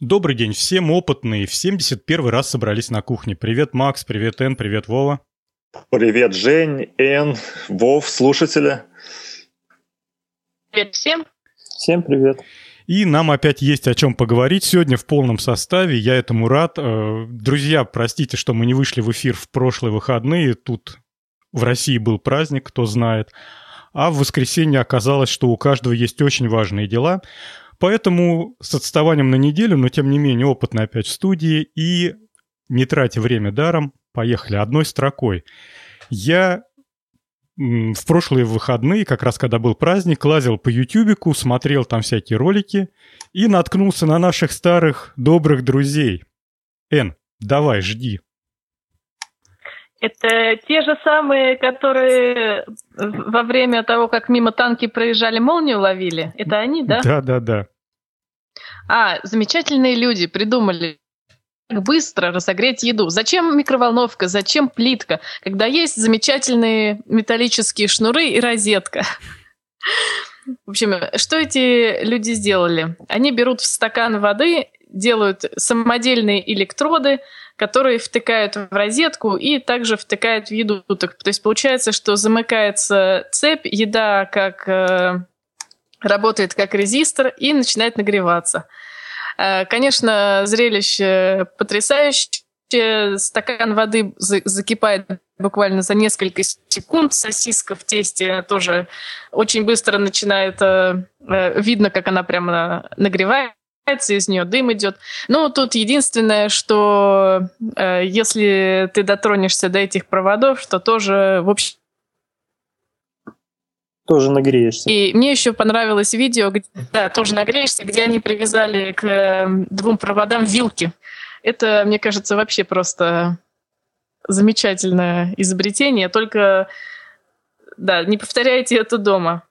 Добрый день всем опытные. В 71 раз собрались на кухне. Привет, Макс, привет, Эн, привет, Вова. Привет, Жень, Эн, Вов, слушатели. Привет всем. Всем привет. И нам опять есть о чем поговорить сегодня в полном составе. Я этому рад. Э, друзья, простите, что мы не вышли в эфир в прошлые выходные. Тут в России был праздник, кто знает. А в воскресенье оказалось, что у каждого есть очень важные дела. Поэтому с отставанием на неделю, но тем не менее опытно опять в студии и не тратя время даром, поехали одной строкой. Я в прошлые выходные, как раз когда был праздник, лазил по ютюбику, смотрел там всякие ролики и наткнулся на наших старых добрых друзей. Эн, давай, жди. Это те же самые, которые во время того, как мимо танки проезжали, молнию ловили? Это они, да? Да, да, да. А, замечательные люди придумали быстро разогреть еду. Зачем микроволновка, зачем плитка, когда есть замечательные металлические шнуры и розетка? В общем, что эти люди сделали? Они берут в стакан воды, делают самодельные электроды, которые втыкают в розетку и также втыкают в еду. То есть получается, что замыкается цепь, еда как э, работает как резистор и начинает нагреваться. Э, конечно, зрелище потрясающее. Стакан воды закипает буквально за несколько секунд. Сосиска в тесте тоже очень быстро начинает... Э, видно, как она прямо нагревается из нее дым идет. Ну, тут единственное, что э, если ты дотронешься до этих проводов, что тоже, в общем, тоже нагреешься. И мне еще понравилось видео, где, да, тоже нагреешься, где они привязали к э, двум проводам вилки. Это, мне кажется, вообще просто замечательное изобретение. Только, да, не повторяйте это дома.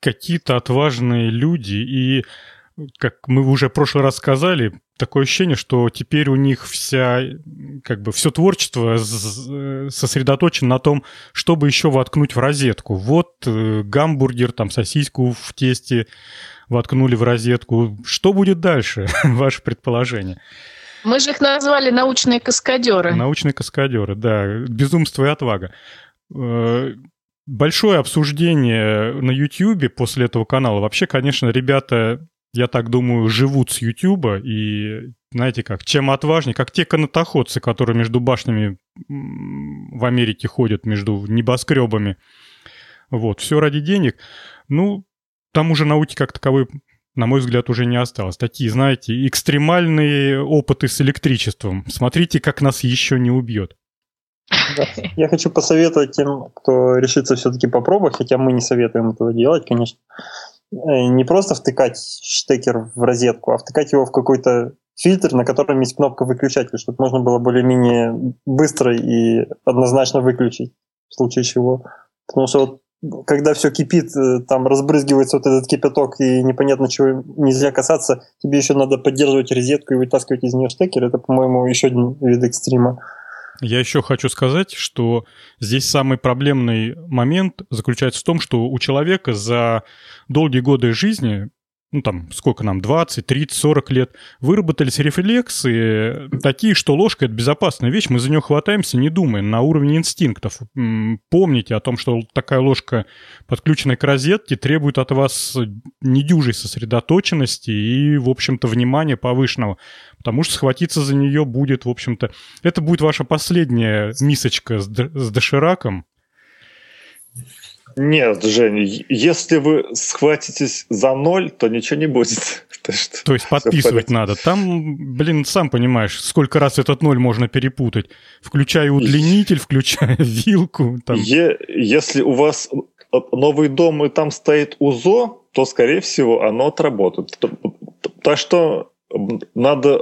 Какие-то отважные люди и как мы уже в прошлый раз сказали, такое ощущение, что теперь у них вся, как бы, все творчество сосредоточено на том, чтобы еще воткнуть в розетку. Вот э, гамбургер, там, сосиску в тесте воткнули в розетку. Что будет дальше? Ваше предположение? Мы же их назвали научные каскадеры. Научные каскадеры, да. Безумство и отвага. Э, большое обсуждение на YouTube после этого канала. Вообще, конечно, ребята я так думаю, живут с Ютуба, и знаете как, чем отважнее, как те канатоходцы, которые между башнями в Америке ходят, между небоскребами. Вот, все ради денег. Ну, там уже науки как таковой, на мой взгляд, уже не осталось. Такие, знаете, экстремальные опыты с электричеством. Смотрите, как нас еще не убьет. Я хочу посоветовать тем, кто решится все-таки попробовать, хотя мы не советуем этого делать, конечно. Э, не просто втыкать штекер в розетку, а втыкать его в какой-то фильтр, на котором есть кнопка выключателя, чтобы можно было более-менее быстро и однозначно выключить, в случае чего. Потому что вот когда все кипит, э, там разбрызгивается вот этот кипяток, и непонятно чего нельзя касаться, тебе еще надо поддерживать розетку и вытаскивать из нее штекер. Это, по-моему, еще один вид экстрима. Я еще хочу сказать, что здесь самый проблемный момент заключается в том, что у человека за долгие годы жизни ну там, сколько нам, 20, 30, 40 лет, выработались рефлексы такие, что ложка — это безопасная вещь, мы за нее хватаемся, не думая, на уровне инстинктов. Помните о том, что такая ложка, подключенная к розетке, требует от вас недюжей сосредоточенности и, в общем-то, внимания повышенного, потому что схватиться за нее будет, в общем-то... Это будет ваша последняя мисочка с, с дошираком, нет, Женя, если вы схватитесь за ноль, то ничего не будет. То есть подписывать надо. Там, блин, сам понимаешь, сколько раз этот ноль можно перепутать. Включая удлинитель, включая вилку. Там. Е- если у вас новый дом и там стоит УЗО, то, скорее всего, оно отработает. Так что надо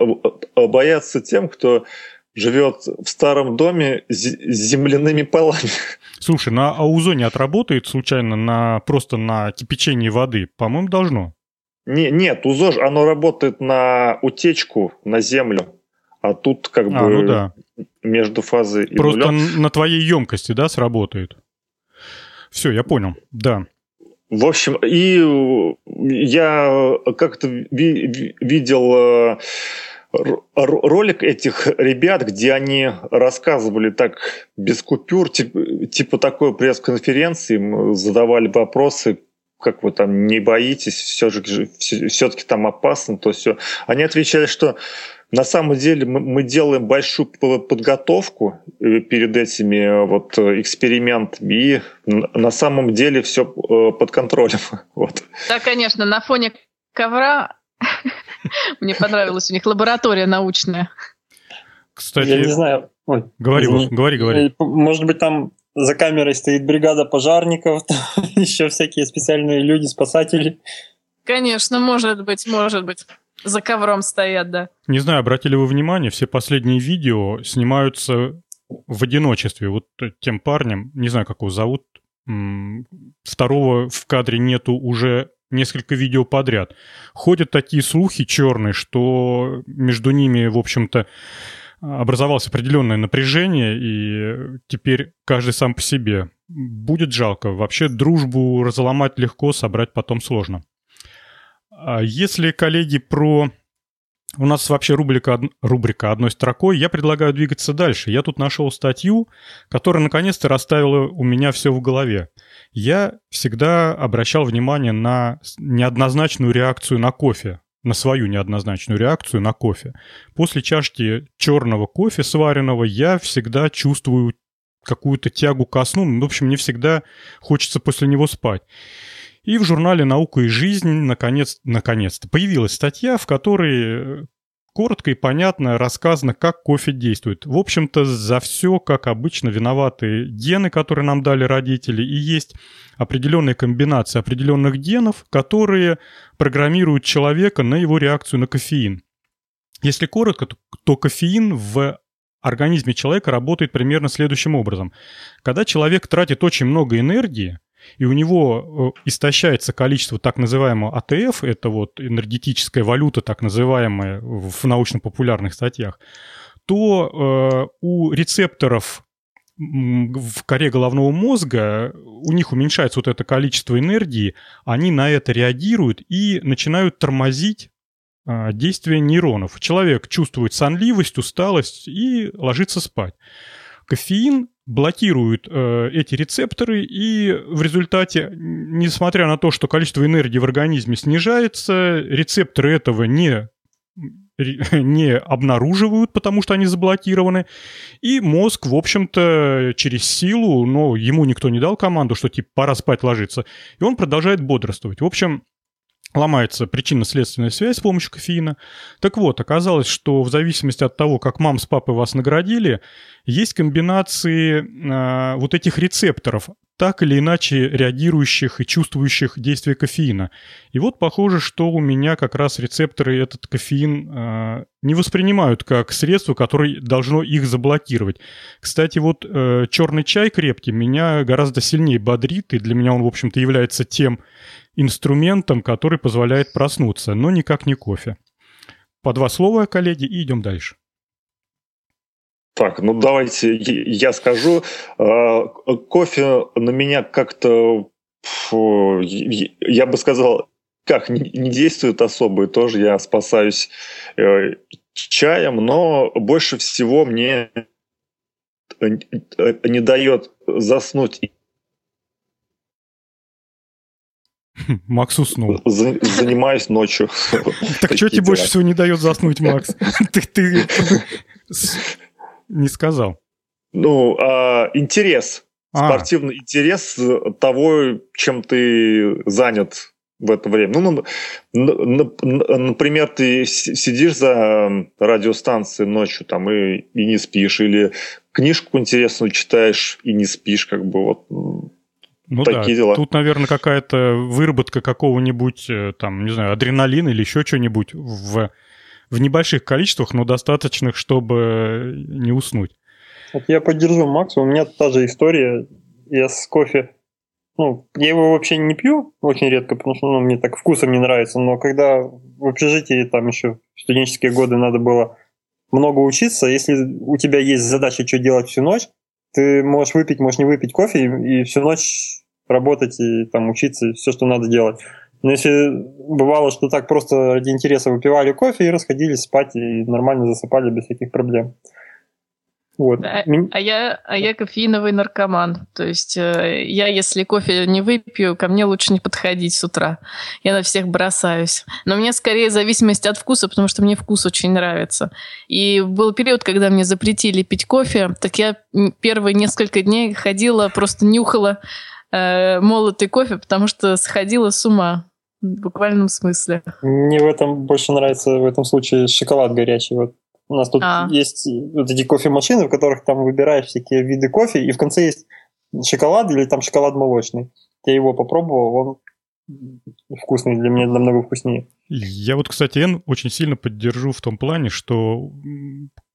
бояться тем, кто живет в старом доме с земляными полами. Слушай, на АУЗО не отработает случайно на, просто на кипячении воды? По-моему, должно. Не, нет, УЗО, оно работает на утечку, на землю. А тут как а, бы ну да. между фазой и Просто нулем. на твоей емкости, да, сработает? Все, я понял, да. В общем, и я как-то ви- видел ролик этих ребят, где они рассказывали так без купюр, типа, типа такой пресс-конференции, задавали вопросы, как вы там не боитесь, все же все-таки там опасно, то все. Они отвечали, что на самом деле мы, мы делаем большую подготовку э, перед этими э, вот э, экспериментами, и на самом деле все под контролем. Вот. Да, конечно, на фоне ковра мне понравилась у них лаборатория научная. Кстати, я не знаю. Ой, говори, извини. говори, говори. Может быть, там за камерой стоит бригада пожарников, еще всякие специальные люди, спасатели. Конечно, может быть, может быть. За ковром стоят, да. Не знаю, обратили вы внимание, все последние видео снимаются в одиночестве. Вот тем парнем, не знаю, как его зовут, второго в кадре нету уже несколько видео подряд. Ходят такие слухи черные, что между ними, в общем-то, образовалось определенное напряжение, и теперь каждый сам по себе. Будет жалко. Вообще дружбу разломать легко, собрать потом сложно. А если, коллеги, про... У нас вообще рубрика, рубрика одной строкой. Я предлагаю двигаться дальше. Я тут нашел статью, которая наконец-то расставила у меня все в голове. Я всегда обращал внимание на неоднозначную реакцию на кофе на свою неоднозначную реакцию на кофе. После чашки черного кофе сваренного я всегда чувствую какую-то тягу ко сну. В общем, мне всегда хочется после него спать. И в журнале «Наука и жизнь» наконец, наконец-то появилась статья, в которой э, коротко и понятно рассказано, как кофе действует. В общем-то, за все, как обычно, виноваты гены, которые нам дали родители, и есть определенная комбинация определенных генов, которые программируют человека на его реакцию на кофеин. Если коротко, то кофеин в организме человека работает примерно следующим образом. Когда человек тратит очень много энергии, и у него э, истощается количество так называемого АТФ, это вот энергетическая валюта, так называемая в научно-популярных статьях, то э, у рецепторов в коре головного мозга у них уменьшается вот это количество энергии, они на это реагируют и начинают тормозить э, действие нейронов. Человек чувствует сонливость, усталость и ложится спать. Кофеин блокируют э, эти рецепторы, и в результате, несмотря на то, что количество энергии в организме снижается, рецепторы этого не не обнаруживают, потому что они заблокированы. И мозг, в общем-то, через силу, но ему никто не дал команду, что типа пора спать ложиться, и он продолжает бодрствовать. В общем, ломается причинно-следственная связь с помощью кофеина. Так вот, оказалось, что в зависимости от того, как мам с папой вас наградили, есть комбинации э, вот этих рецепторов, так или иначе реагирующих и чувствующих действие кофеина. И вот похоже, что у меня как раз рецепторы этот кофеин э, не воспринимают как средство, которое должно их заблокировать. Кстати, вот э, черный чай крепкий меня гораздо сильнее бодрит, и для меня он, в общем-то, является тем инструментом, который позволяет проснуться, но никак не кофе. По два слова, коллеги, и идем дальше. Так, ну давайте я скажу. А, кофе на меня как-то, я бы сказал, как не действует особо, и тоже я спасаюсь э, чаем, но больше всего мне не дает заснуть Макс уснул. занимаюсь ночью. Так что тебе больше всего не дает заснуть, Макс? Ты не сказал. Ну, а, интерес. А. Спортивный интерес того, чем ты занят в это время. Ну, например, ты сидишь за радиостанцией ночью там и, и не спишь, или книжку интересную читаешь и не спишь, как бы вот ну такие да, дела. Тут, наверное, какая-то выработка какого-нибудь, э, там, не знаю, адреналина или еще чего-нибудь в, в небольших количествах, но достаточных, чтобы не уснуть. Вот я поддержу Макса, у меня та же история. Я с кофе ну, я его вообще не пью очень редко, потому что ну, мне так вкусом не нравится, но когда в общежитии там еще в студенческие годы надо было много учиться, если у тебя есть задача, что делать всю ночь, ты можешь выпить, можешь не выпить кофе и, и всю ночь работать и там учиться, все, что надо делать. Но если бывало, что так просто ради интереса выпивали кофе и расходились спать и нормально засыпали без всяких проблем. Вот. А, а, я, а я кофеиновый наркоман. То есть э, я, если кофе не выпью, ко мне лучше не подходить с утра. Я на всех бросаюсь. Но у меня скорее зависимость от вкуса, потому что мне вкус очень нравится. И был период, когда мне запретили пить кофе, так я первые несколько дней ходила, просто нюхала э, молотый кофе, потому что сходила с ума. В буквальном смысле. Мне в этом больше нравится в этом случае шоколад горячий. Вот у нас тут а. есть вот эти кофемашины, в которых там выбираешь всякие виды кофе, и в конце есть шоколад или там шоколад молочный. Я его попробовал, он вкусный, для меня намного вкуснее. Я вот, кстати, Эн очень сильно поддержу в том плане, что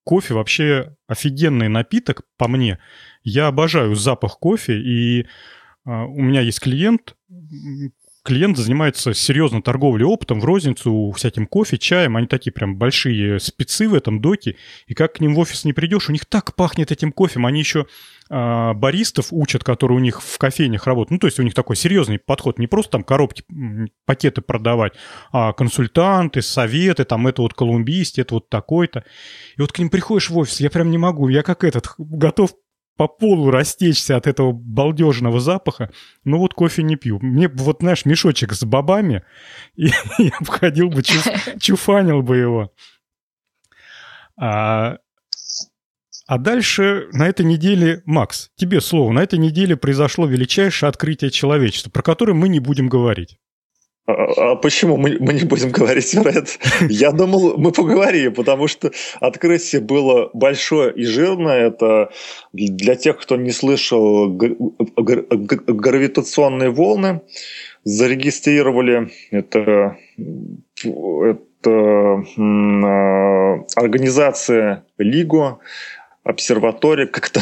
кофе вообще офигенный напиток, по мне. Я обожаю запах кофе, и uh, у меня есть клиент, клиент занимается серьезно торговлей опытом в розницу, всяким кофе, чаем. Они такие прям большие спецы в этом доке. И как к ним в офис не придешь, у них так пахнет этим кофем. Они еще а, баристов учат, которые у них в кофейнях работают. Ну, то есть у них такой серьезный подход. Не просто там коробки, пакеты продавать, а консультанты, советы, там это вот колумбист, это вот такой-то. И вот к ним приходишь в офис, я прям не могу. Я как этот, готов по полу растечься от этого балдежного запаха, но вот кофе не пью. Мне вот, знаешь, мешочек с бобами, и я обходил бы, чуф, чуфанил бы его. А, а дальше на этой неделе, Макс, тебе слово, на этой неделе произошло величайшее открытие человечества, про которое мы не будем говорить. А, а, а почему мы, мы не будем говорить про это? Я думал, мы поговорим, потому что открытие было большое и жирное. Это для тех, кто не слышал, гравитационные волны зарегистрировали. Это, это организация ЛИГО, обсерватория, как это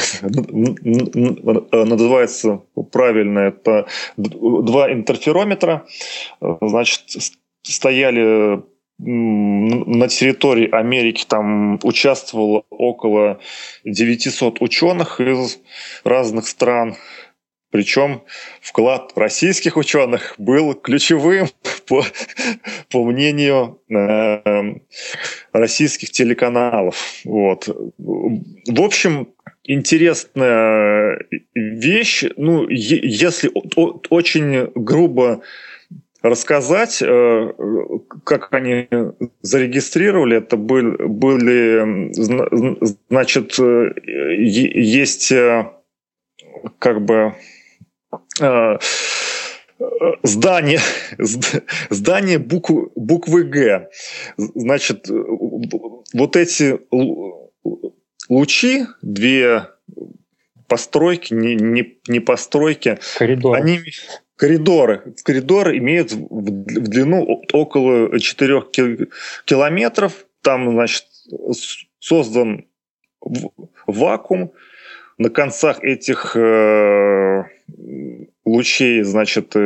называется правильно, это два интерферометра, значит, стояли на территории Америки там участвовало около 900 ученых из разных стран. Причем вклад российских ученых был ключевым по, по мнению э, российских телеканалов. Вот. В общем, интересная вещь. Ну, если очень грубо рассказать, э, как они зарегистрировали. Это были, значит, э, есть э, как бы здание, здание буквы, буквы Г. Значит, вот эти лучи, две постройки, не, не, не постройки, Коридор. они коридоры. Коридоры имеют в длину около 4 километров. Там, значит, создан вакуум. На концах этих э, лучей, значит, э,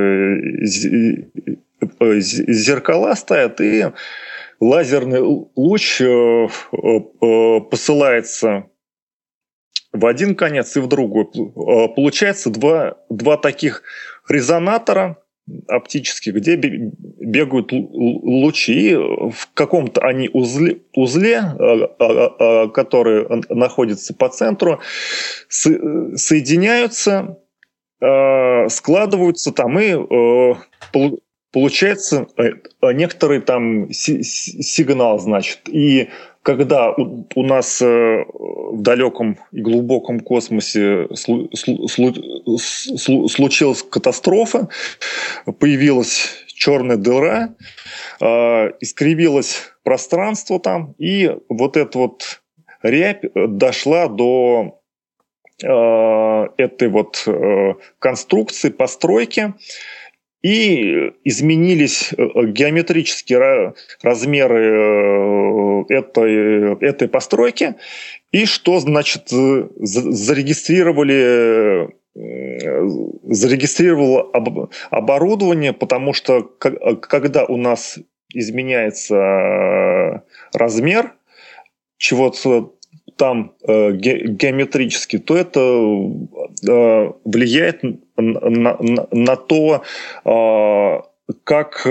э, зеркала стоят, и лазерный луч посылается в один конец и в другой. Получается два, два таких резонатора оптических, где бегают лучи, и в каком-то они узле, узле который находится по центру, соединяются Э, складываются там и э, получается э, некоторый там сигнал, значит. И когда у, нас в далеком и глубоком космосе случилась катастрофа, появилась черная дыра, искривилось пространство там, и вот эта вот рябь дошла до этой вот э, конструкции, постройки, и изменились э, геометрические размеры этой, этой постройки, и что, значит, зарегистрировали зарегистрировало оборудование, потому что когда у нас изменяется размер чего-то там э, геометрически, то это э, влияет на, на, на то, э, как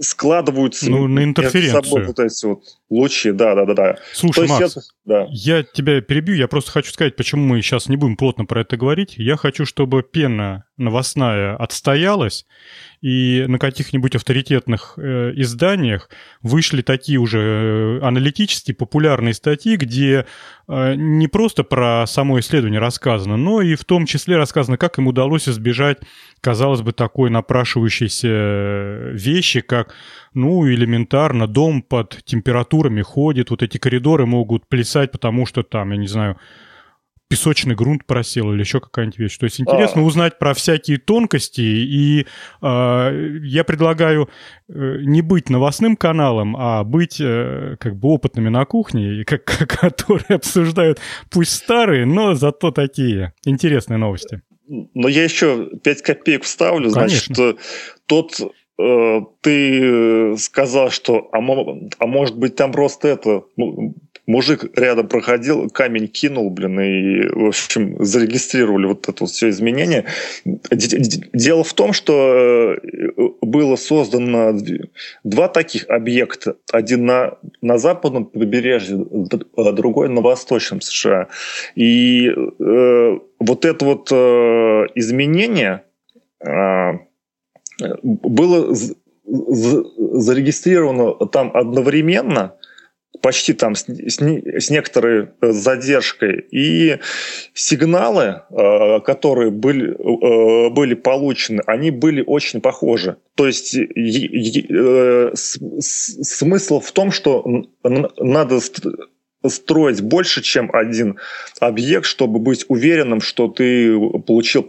складываются ну, на интерференцию. собой вот эти вот лучи, да, да, да, да. Слушай, Макс, это, да. я тебя перебью, я просто хочу сказать, почему мы сейчас не будем плотно про это говорить. Я хочу, чтобы пена новостная отстоялась, и на каких-нибудь авторитетных э, изданиях вышли такие уже э, аналитические популярные статьи, где э, не просто про само исследование рассказано, но и в том числе рассказано, как им удалось избежать, казалось бы, такой напрашивающейся э, вещи, как, ну, элементарно, дом под температурами ходит, вот эти коридоры могут плясать, потому что там, я не знаю, песочный грунт просел или еще какая-нибудь вещь. То есть интересно а. узнать про всякие тонкости, и э, я предлагаю э, не быть новостным каналом, а быть э, как бы опытными на кухне, как, которые обсуждают пусть старые, но зато такие интересные новости. Но я еще 5 копеек вставлю, Конечно. значит, тот э, ты сказал, что а, а может быть там просто это ну, мужик рядом проходил, камень кинул, блин, и, в общем, зарегистрировали вот это вот все изменение. Дело в том, что э, было создано два таких объекта. Один на, на западном побережье, а другой на восточном США. И э, вот это вот э, изменение э, было зарегистрировано там одновременно – почти там с, с, с некоторой э, задержкой. И сигналы, э, которые были, э, были получены, они были очень похожи. То есть смысл в том, что надо строить больше, чем один объект, чтобы быть уверенным, что ты получил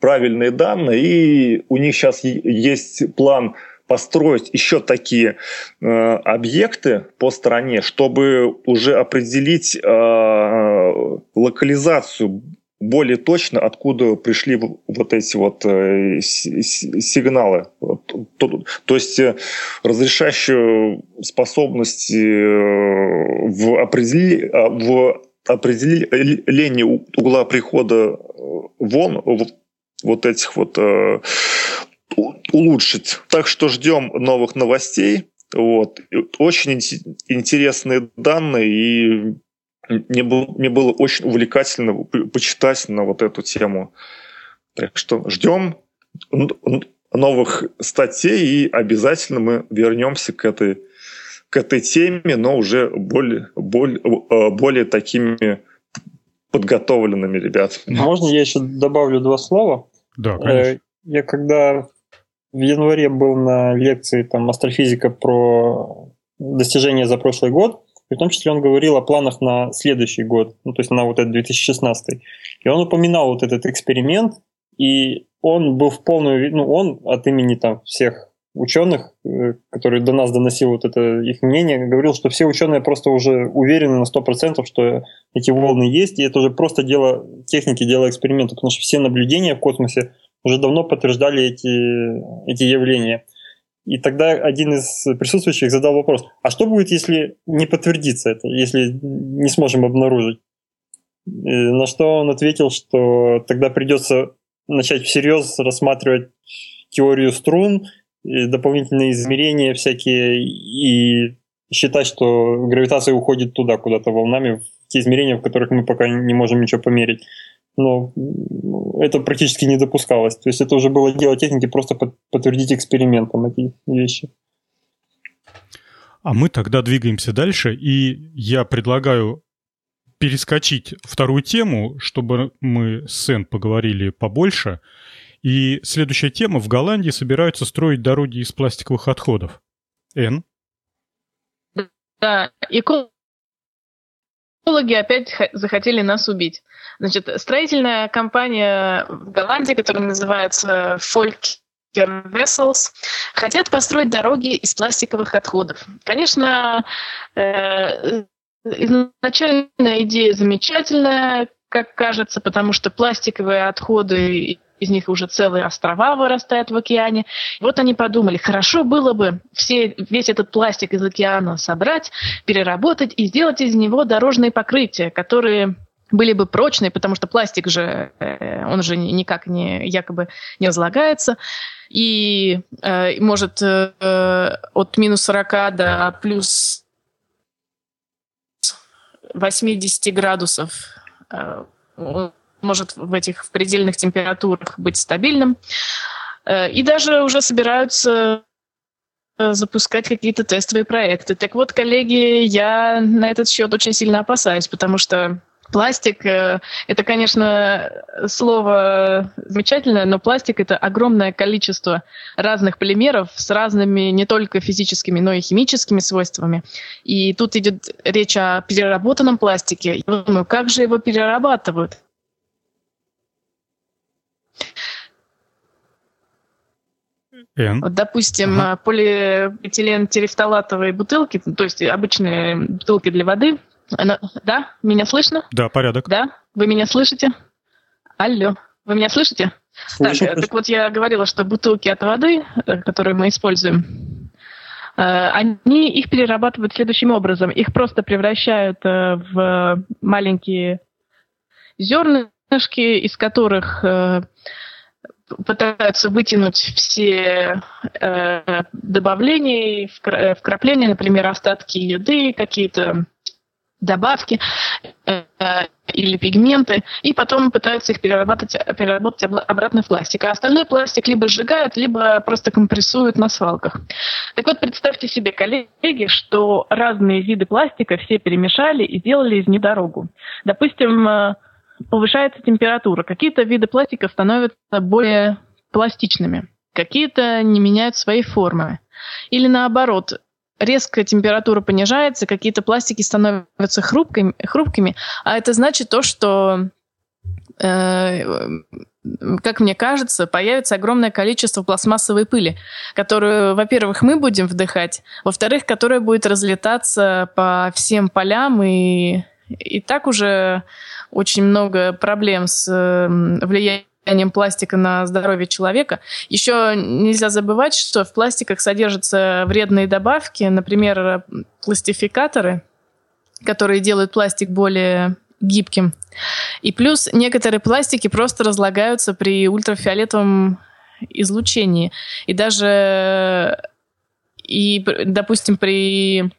правильные данные. И у них сейчас есть план построить еще такие э, объекты по стране, чтобы уже определить э, локализацию более точно, откуда пришли вот эти вот э, сигналы. То, есть э, разрешающую способность э, в, определи, а, в определении угла прихода вон вот этих вот улучшить. Так что ждем новых новостей. Вот. Очень интересные данные, и мне было, мне было очень увлекательно почитать на вот эту тему. Так что ждем новых статей, и обязательно мы вернемся к этой, к этой теме, но уже более, более, э, более такими подготовленными ребятами. Можно я еще добавлю два слова? Да, конечно. Э, я когда в январе был на лекции там астрофизика про достижения за прошлый год, и в том числе он говорил о планах на следующий год, ну, то есть на вот этот 2016. И он упоминал вот этот эксперимент, и он был в полную, ну, он от имени там всех ученых, э, которые до нас доносил вот это их мнение, говорил, что все ученые просто уже уверены на 100%, что эти волны есть, и это уже просто дело техники, дело эксперимента, потому что все наблюдения в космосе уже давно подтверждали эти, эти явления. И тогда один из присутствующих задал вопрос, а что будет, если не подтвердится это, если не сможем обнаружить? На что он ответил, что тогда придется начать всерьез рассматривать теорию струн, дополнительные измерения всякие, и считать, что гравитация уходит туда куда-то волнами, в те измерения, в которых мы пока не можем ничего померить но это практически не допускалось. То есть это уже было дело техники, просто подтвердить экспериментом эти вещи. А мы тогда двигаемся дальше, и я предлагаю перескочить вторую тему, чтобы мы с Сен поговорили побольше. И следующая тема. В Голландии собираются строить дороги из пластиковых отходов. Н? Да, и Экологи опять захотели нас убить. Значит, строительная компания в Голландии, которая называется Volker Vessels, хотят построить дороги из пластиковых отходов. Конечно, э, изначальная идея замечательная, как кажется, потому что пластиковые отходы из них уже целые острова вырастают в океане. Вот они подумали, хорошо было бы все, весь этот пластик из океана собрать, переработать и сделать из него дорожные покрытия, которые были бы прочные, потому что пластик же, э, он же никак не якобы не разлагается, и э, может э, от минус 40 до плюс 80 градусов э, может в этих в предельных температурах быть стабильным. Э, и даже уже собираются э, запускать какие-то тестовые проекты. Так вот, коллеги, я на этот счет очень сильно опасаюсь, потому что Пластик э, – это, конечно, слово замечательное, но пластик – это огромное количество разных полимеров с разными не только физическими, но и химическими свойствами. И тут идет речь о переработанном пластике. Я думаю, как же его перерабатывают? Н. Вот, допустим, ага. полиэтилен терефталатовые бутылки, то есть обычные бутылки для воды – она... Да? Меня слышно? Да, порядок. Да? Вы меня слышите? Алло. Вы меня слышите? Слышим, так, так вот я говорила, что бутылки от воды, э, которые мы используем, э, они их перерабатывают следующим образом. Их просто превращают э, в маленькие зернышки, из которых пытаются вытянуть все добавления, вкрапления, например, остатки еды, какие-то добавки э, или пигменты, и потом пытаются их переработать, переработать обратно в пластик. А остальной пластик либо сжигают, либо просто компрессуют на свалках. Так вот, представьте себе, коллеги, что разные виды пластика все перемешали и сделали из них дорогу. Допустим, э, повышается температура. Какие-то виды пластика становятся более пластичными, какие-то не меняют свои формы. Или наоборот, резко температура понижается, какие-то пластики становятся хрупкими, хрупкими а это значит то, что э, как мне кажется, появится огромное количество пластмассовой пыли, которую, во-первых, мы будем вдыхать, во-вторых, которая будет разлетаться по всем полям, и, и так уже очень много проблем с э, влиянием пластика на здоровье человека. Еще нельзя забывать, что в пластиках содержатся вредные добавки, например, пластификаторы, которые делают пластик более гибким. И плюс некоторые пластики просто разлагаются при ультрафиолетовом излучении. И даже, и, допустим, при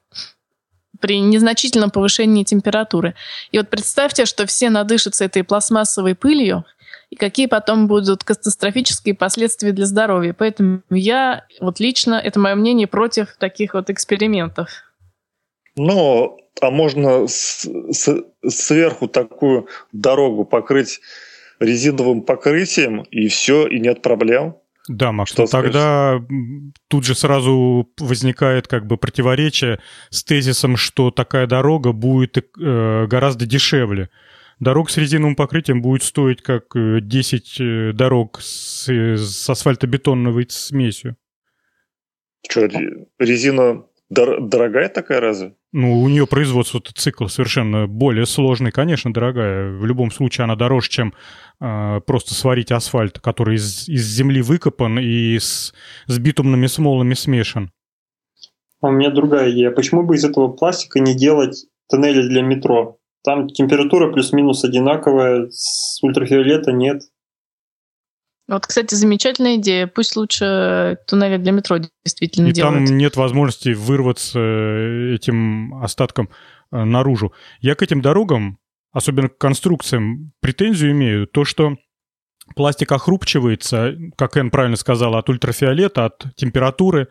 при незначительном повышении температуры. И вот представьте, что все надышатся этой пластмассовой пылью, и какие потом будут катастрофические последствия для здоровья. Поэтому я вот лично, это мое мнение, против таких вот экспериментов. Ну, а можно с, с, сверху такую дорогу покрыть резиновым покрытием, и все, и нет проблем. Да, Макс, что тогда тут же сразу возникает как бы противоречие с тезисом, что такая дорога будет э, гораздо дешевле. Дорог с резиновым покрытием будет стоить как 10 э, э, дорог с, с асфальтобетонной смесью. Что, резина дор- дорогая такая разве? Ну, у нее производство цикл совершенно более сложный, конечно, дорогая. В любом случае она дороже, чем э, просто сварить асфальт, который из, из земли выкопан и с, с битумными смолами смешан. А у меня другая идея. Почему бы из этого пластика не делать тоннели для метро? Там температура плюс-минус одинаковая, с ультрафиолета нет. Вот, кстати, замечательная идея. Пусть лучше туннели для метро действительно И делают. там нет возможности вырваться э, этим остатком э, наружу. Я к этим дорогам, особенно к конструкциям, претензию имею. То, что Пластик охрупчивается, как Эн правильно сказала, от ультрафиолета, от температуры.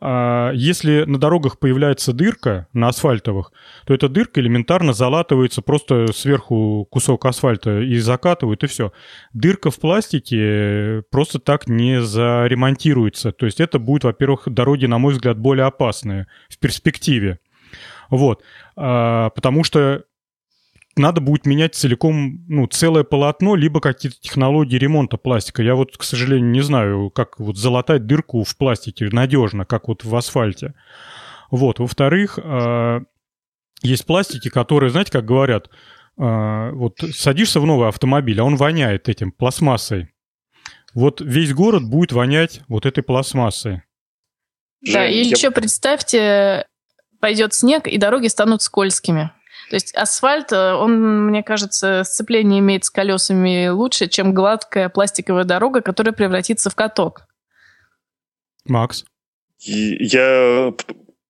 А, если на дорогах появляется дырка, на асфальтовых, то эта дырка элементарно залатывается просто сверху кусок асфальта и закатывают, и все. Дырка в пластике просто так не заремонтируется. То есть это будет, во-первых, дороги, на мой взгляд, более опасные в перспективе. Вот. А, потому что надо будет менять целиком, ну, целое полотно, либо какие-то технологии ремонта пластика. Я вот, к сожалению, не знаю, как вот залатать дырку в пластике надежно, как вот в асфальте. Вот. Во-вторых, а, есть пластики, которые, знаете, как говорят, а, вот садишься в новый автомобиль, а он воняет этим пластмассой. Вот весь город будет вонять вот этой пластмассой. Да, и я... еще представьте, пойдет снег, и дороги станут скользкими. То есть асфальт, э, он, мне кажется, сцепление имеет с колесами лучше, чем гладкая пластиковая дорога, которая превратится в каток. Макс? Я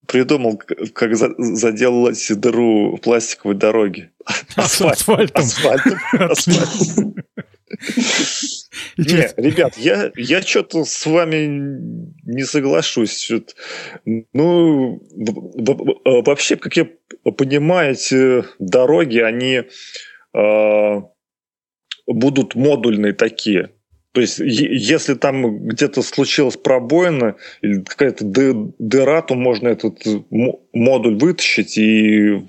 придумал, как заделать дыру пластиковой дороги. Асфальтом. Асфальтом. Асфальтом. Не, ребят, я, я что-то с вами не соглашусь. Ну, вообще, как я понимаю, эти дороги, они э, будут модульные такие. То есть, если там где-то случилась пробоина или какая-то дыра, то можно этот модуль вытащить и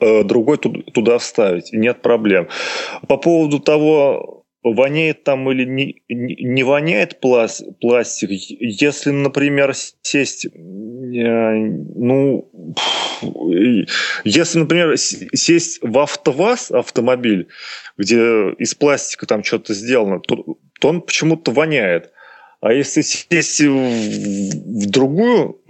э, другой туда вставить, и нет проблем. По поводу того, воняет там или не, не воняет пластик, если, например, сесть, э, ну, если, например, сесть в АвтоВАЗ автомобиль, где из пластика там что-то сделано, то, то он почему-то воняет. А если сесть в другую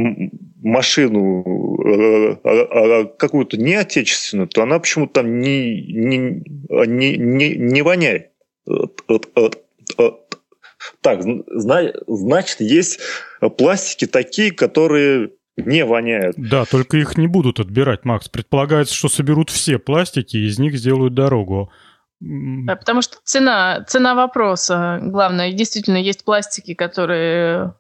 машину, э, э, какую-то неотечественную, то она почему-то там не, не, не, не, не воняет. Так, значит, есть пластики такие, которые не воняют. Да, только их не будут отбирать, Макс. Предполагается, что соберут все пластики и из них сделают дорогу. Да, потому что цена, цена вопроса главное. Действительно, есть пластики, которые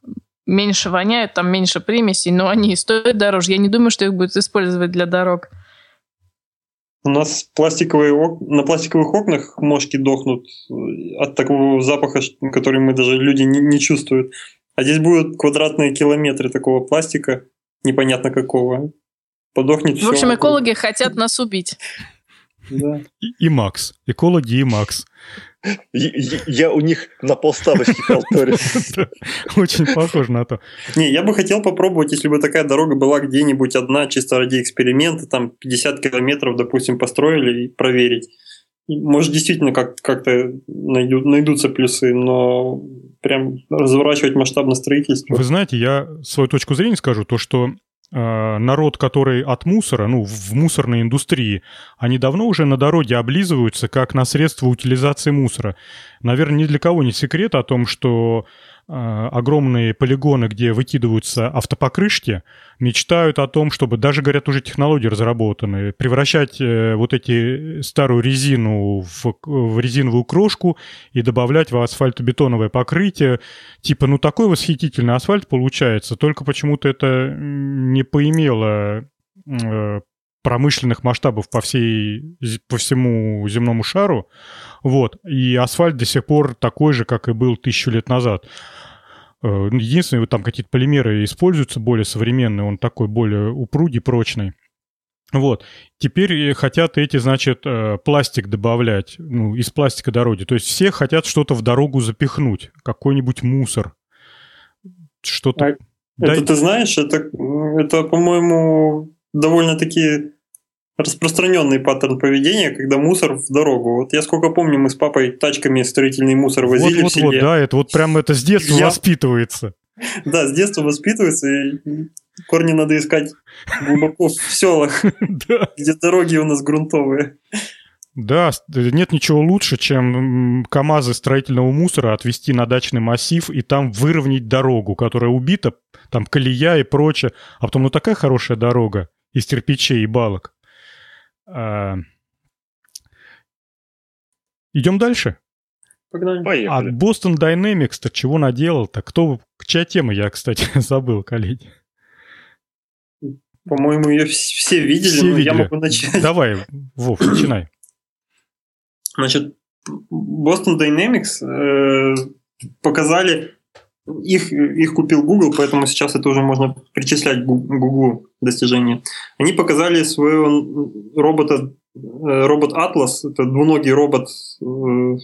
меньше воняют, там меньше примесей, но они стоят дороже. Я не думаю, что их будут использовать для дорог. У нас пластиковые ок... на пластиковых окнах мошки дохнут э, от такого запаха, который мы даже люди не, не чувствуют. А здесь будут квадратные километры такого пластика, непонятно какого. Подохнет все. В общем, экологи хотят нас убить. Да. И, и Макс. Экологи и Макс. Я у них на полставочки полторю. Очень похоже на то. Не, я бы хотел попробовать, если бы такая дорога была где-нибудь одна, чисто ради эксперимента, там 50 километров, допустим, построили и проверить. Может, действительно как- как-то найдут, найдутся плюсы, но прям разворачивать масштабное строительство. Вы знаете, я свою точку зрения скажу, то, что народ, который от мусора, ну, в мусорной индустрии, они давно уже на дороге облизываются как на средство утилизации мусора. Наверное, ни для кого не секрет о том, что Э, огромные полигоны, где выкидываются автопокрышки, мечтают о том, чтобы, даже, говорят, уже технологии разработаны, превращать э, вот эти старую резину в, в резиновую крошку и добавлять в асфальтобетоновое покрытие. Типа, ну такой восхитительный асфальт получается, только почему-то это не поимело э, промышленных масштабов по, всей, по всему земному шару. Вот. И асфальт до сих пор такой же, как и был тысячу лет назад. Э, единственное, там какие-то полимеры используются более современные, он такой более упругий, прочный. Вот. Теперь хотят эти, значит, э, пластик добавлять, ну, из пластика дороги. То есть все хотят что-то в дорогу запихнуть, какой-нибудь мусор. Что-то... А Дай... Это ты знаешь, это, это по-моему, довольно-таки распространенный паттерн поведения, когда мусор в дорогу. Вот я сколько помню, мы с папой тачками строительный мусор возили вот, в селе. Вот, да, это вот прям это с детства я... воспитывается. Да, с детства воспитывается, и корни надо искать глубоко в селах, где дороги у нас грунтовые. Да, нет ничего лучше, чем КАМАЗы строительного мусора отвезти на дачный массив и там выровнять дорогу, которая убита, там колея и прочее. А потом, ну такая хорошая дорога из кирпичей и балок. А... Идем дальше? Погнали. Поехали. А Boston Dynamics-то чего наделал-то? Кто, чья тема, я, кстати, забыл, коллеги. По-моему, ее все видели, все но видели. я могу начать. Давай, Вов, начинай. Значит, Boston Dynamics э, показали их, их купил Google, поэтому сейчас это уже можно причислять Google достижения. Они показали своего робота, э, робот Atlas, это двуногий робот э,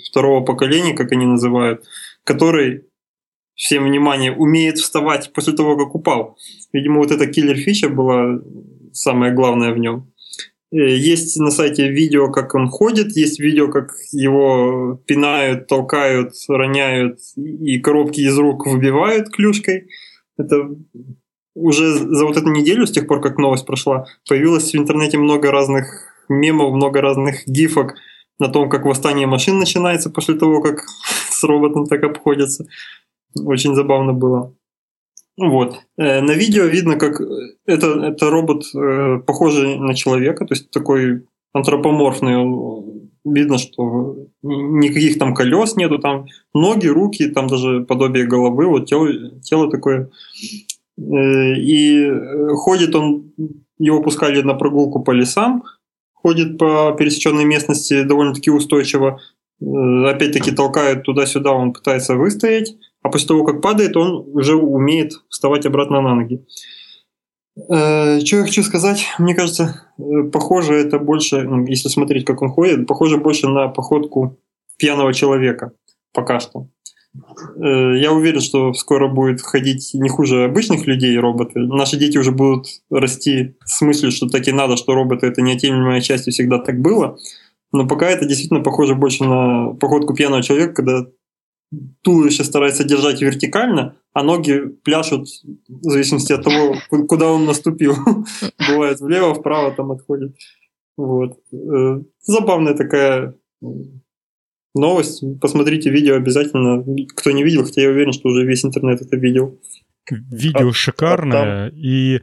второго поколения, как они называют, который, всем внимание, умеет вставать после того, как упал. Видимо, вот эта киллер-фича была самое главное в нем. Есть на сайте видео, как он ходит, есть видео, как его пинают, толкают, роняют и коробки из рук выбивают клюшкой. Это уже за вот эту неделю, с тех пор, как новость прошла, появилось в интернете много разных мемов, много разных гифок на том, как восстание машин начинается после того, как с роботом так обходятся. Очень забавно было. Вот. Э, на видео видно, как это, это робот э, похожий на человека, то есть такой антропоморфный. Видно, что никаких там колес нету, там ноги, руки, там даже подобие головы, вот тело, тело такое. Э, и ходит он, его пускали на прогулку по лесам, ходит по пересеченной местности довольно-таки устойчиво. Опять-таки толкают туда-сюда, он пытается выстоять а после того, как падает, он уже умеет вставать обратно на ноги. Э, что я хочу сказать? Мне кажется, э, похоже это больше, ну, если смотреть, как он ходит, похоже больше на походку пьяного человека пока что. Э, я уверен, что скоро будет ходить не хуже обычных людей роботы. Наши дети уже будут расти с мыслью, что так и надо, что роботы это неотъемлемая часть и всегда так было. Но пока это действительно похоже больше на походку пьяного человека, когда туловище старается держать вертикально, а ноги пляшут в зависимости от того, куда он наступил. Бывает влево, вправо там отходит. Вот. Э, забавная такая новость. Посмотрите видео обязательно. Кто не видел, хотя я уверен, что уже весь интернет это видел. Видео а, шикарное. А и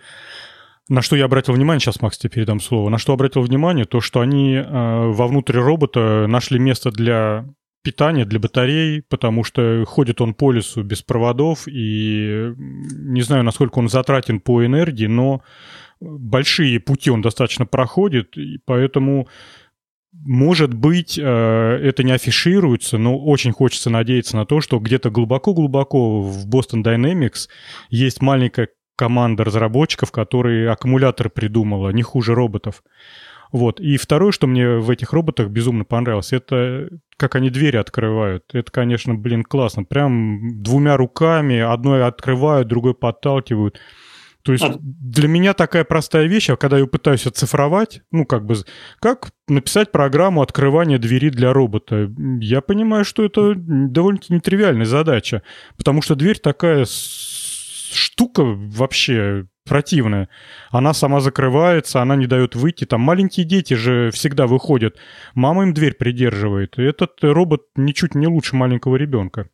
на что я обратил внимание, сейчас, Макс, тебе передам слово, на что обратил внимание, то, что они э, вовнутрь робота нашли место для питание для батарей, потому что ходит он по лесу без проводов, и не знаю, насколько он затратен по энергии, но большие пути он достаточно проходит, и поэтому может быть, э, это не афишируется, но очень хочется надеяться на то, что где-то глубоко-глубоко в Boston Dynamics есть маленькая команда разработчиков, которые аккумулятор придумала, не хуже роботов. Вот. И второе, что мне в этих роботах безумно понравилось, это как они двери открывают. Это, конечно, блин, классно. Прям двумя руками, одной открывают, другой подталкивают. То есть а... для меня такая простая вещь, а когда я пытаюсь оцифровать, ну, как бы, как написать программу открывания двери для робота, я понимаю, что это довольно-таки нетривиальная задача, потому что дверь такая штука вообще противная. Она сама закрывается, она не дает выйти. Там маленькие дети же всегда выходят. Мама им дверь придерживает. И этот робот ничуть не лучше маленького ребенка.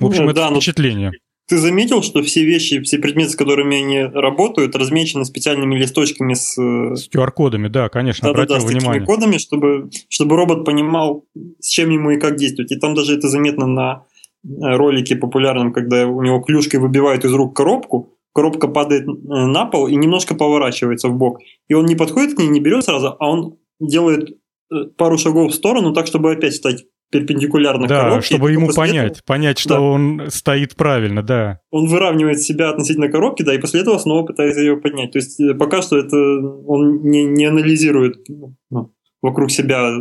В общем, Нет, это да, впечатление. Ты заметил, что все вещи, все предметы, с которыми они работают, размечены специальными листочками с... Э, с QR-кодами, да, конечно, да, обратил да, да, внимание. с кодами, чтобы, чтобы робот понимал, с чем ему и как действовать. И там даже это заметно на э, ролике популярном, когда у него клюшкой выбивают из рук коробку, коробка падает э, на пол и немножко поворачивается в бок. И он не подходит к ней, не берет сразу, а он делает э, пару шагов в сторону, так, чтобы опять стать перпендикулярно да, коробке. чтобы ему понять, этого, понять, что да. он стоит правильно, да. Он выравнивает себя относительно коробки, да, и после этого снова пытается ее поднять. То есть э, пока что это он не, не анализирует ну, вокруг себя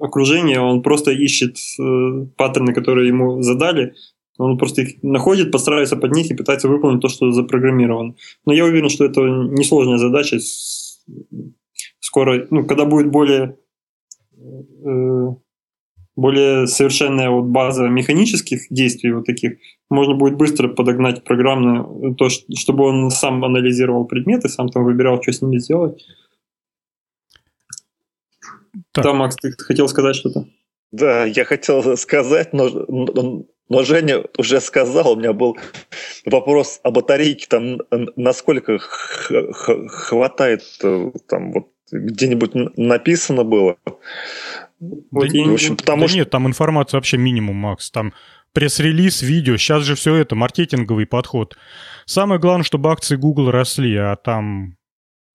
окружение, он просто ищет э, паттерны, которые ему задали, он просто их находит, подстраивается под них и пытается выполнить то, что запрограммировано. Но я уверен, что это несложная задача. Скоро, ну, когда будет более, э, более совершенная вот база механических действий вот таких, можно будет быстро подогнать программно то, чтобы он сам анализировал предметы, сам там выбирал, что с ними сделать. Так. Да, Макс, ты хотел сказать что-то? Да, я хотел сказать, но но Женя уже сказал, у меня был вопрос о батарейке, там насколько хватает, э, там вот где-нибудь написано было. Да, в общем, потому да что... нет, там информация вообще минимум, Макс. Там пресс-релиз, видео. Сейчас же все это маркетинговый подход. Самое главное, чтобы акции Google росли, а там,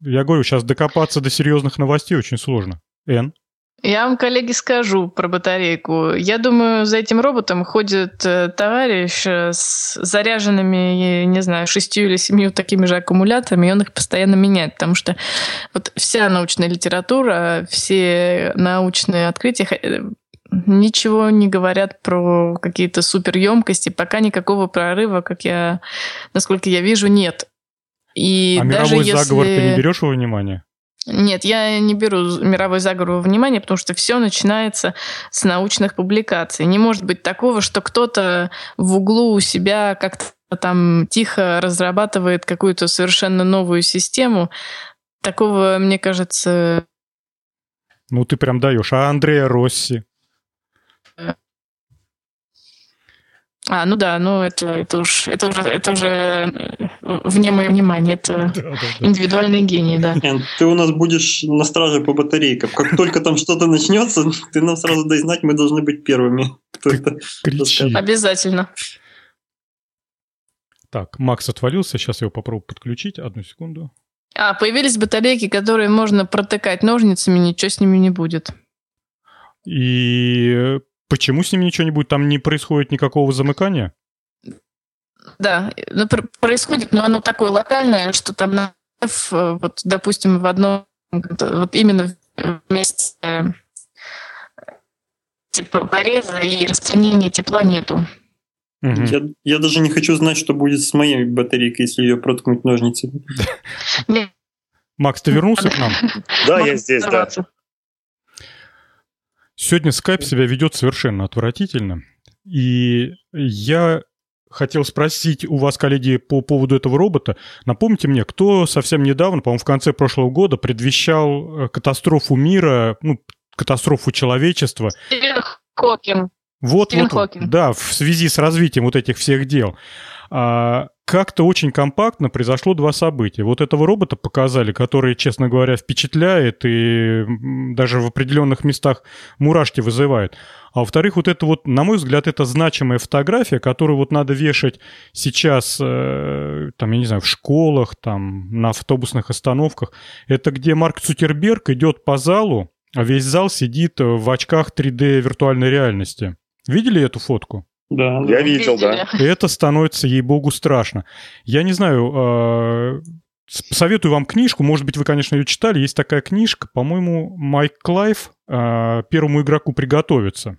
я говорю, сейчас докопаться до серьезных новостей очень сложно. Н? Я вам, коллеги, скажу про батарейку. Я думаю, за этим роботом ходит э, товарищ э, с заряженными, не знаю, шестью или семью такими же аккумуляторами, и он их постоянно меняет, потому что вот вся научная литература, все научные открытия э, ничего не говорят про какие-то суперемкости, пока никакого прорыва, как я, насколько я вижу, нет. И а даже мировой если... заговор ты не берешь во внимание? Нет, я не беру мировой заговор во внимание, потому что все начинается с научных публикаций. Не может быть такого, что кто-то в углу у себя как-то там тихо разрабатывает какую-то совершенно новую систему. Такого, мне кажется... Ну, ты прям даешь. А Андрея Росси? А, ну да, ну это, это, уж, это, уже, это уже э, вне моего внимания, это да, да, да. индивидуальный гений, да. Ты у нас будешь на страже по батарейкам. Как только там что-то начнется, ты нам сразу дай знать, мы должны быть первыми. Кто это Обязательно. Так, Макс отвалился, сейчас я его попробую подключить, одну секунду. А, появились батарейки, которые можно протыкать ножницами, ничего с ними не будет. И Почему с ними ничего не будет? Там не происходит никакого замыкания? Да, ну, происходит, но оно такое локальное, что там, на, вот, допустим, в одном, вот именно вместе типа пореза и распространения тепла нету. Угу. Я, я даже не хочу знать, что будет с моей батарейкой, если ее проткнуть ножницами. Макс, ты вернулся к нам? Да, я здесь, да. Сегодня Skype себя ведет совершенно отвратительно. И я хотел спросить у вас, коллеги, по поводу этого робота. Напомните мне, кто совсем недавно, по-моему, в конце прошлого года предвещал э, катастрофу мира, ну, катастрофу человечества? Стивен Хокинг. Вот, Стивен вот, Хокинг. да, в связи с развитием вот этих всех дел. А, как-то очень компактно произошло два события. Вот этого робота показали, который, честно говоря, впечатляет и даже в определенных местах мурашки вызывает. А во-вторых, вот это вот, на мой взгляд, это значимая фотография, которую вот надо вешать сейчас, э, там, я не знаю, в школах, там, на автобусных остановках. Это где Марк Цукерберг идет по залу, а весь зал сидит в очках 3D виртуальной реальности. Видели эту фотку? Да, я видел, да. И это становится, ей-богу, страшно. Я не знаю, э, советую вам книжку, может быть, вы, конечно, ее читали. Есть такая книжка, по-моему, Майк Клайв э, «Первому игроку приготовиться».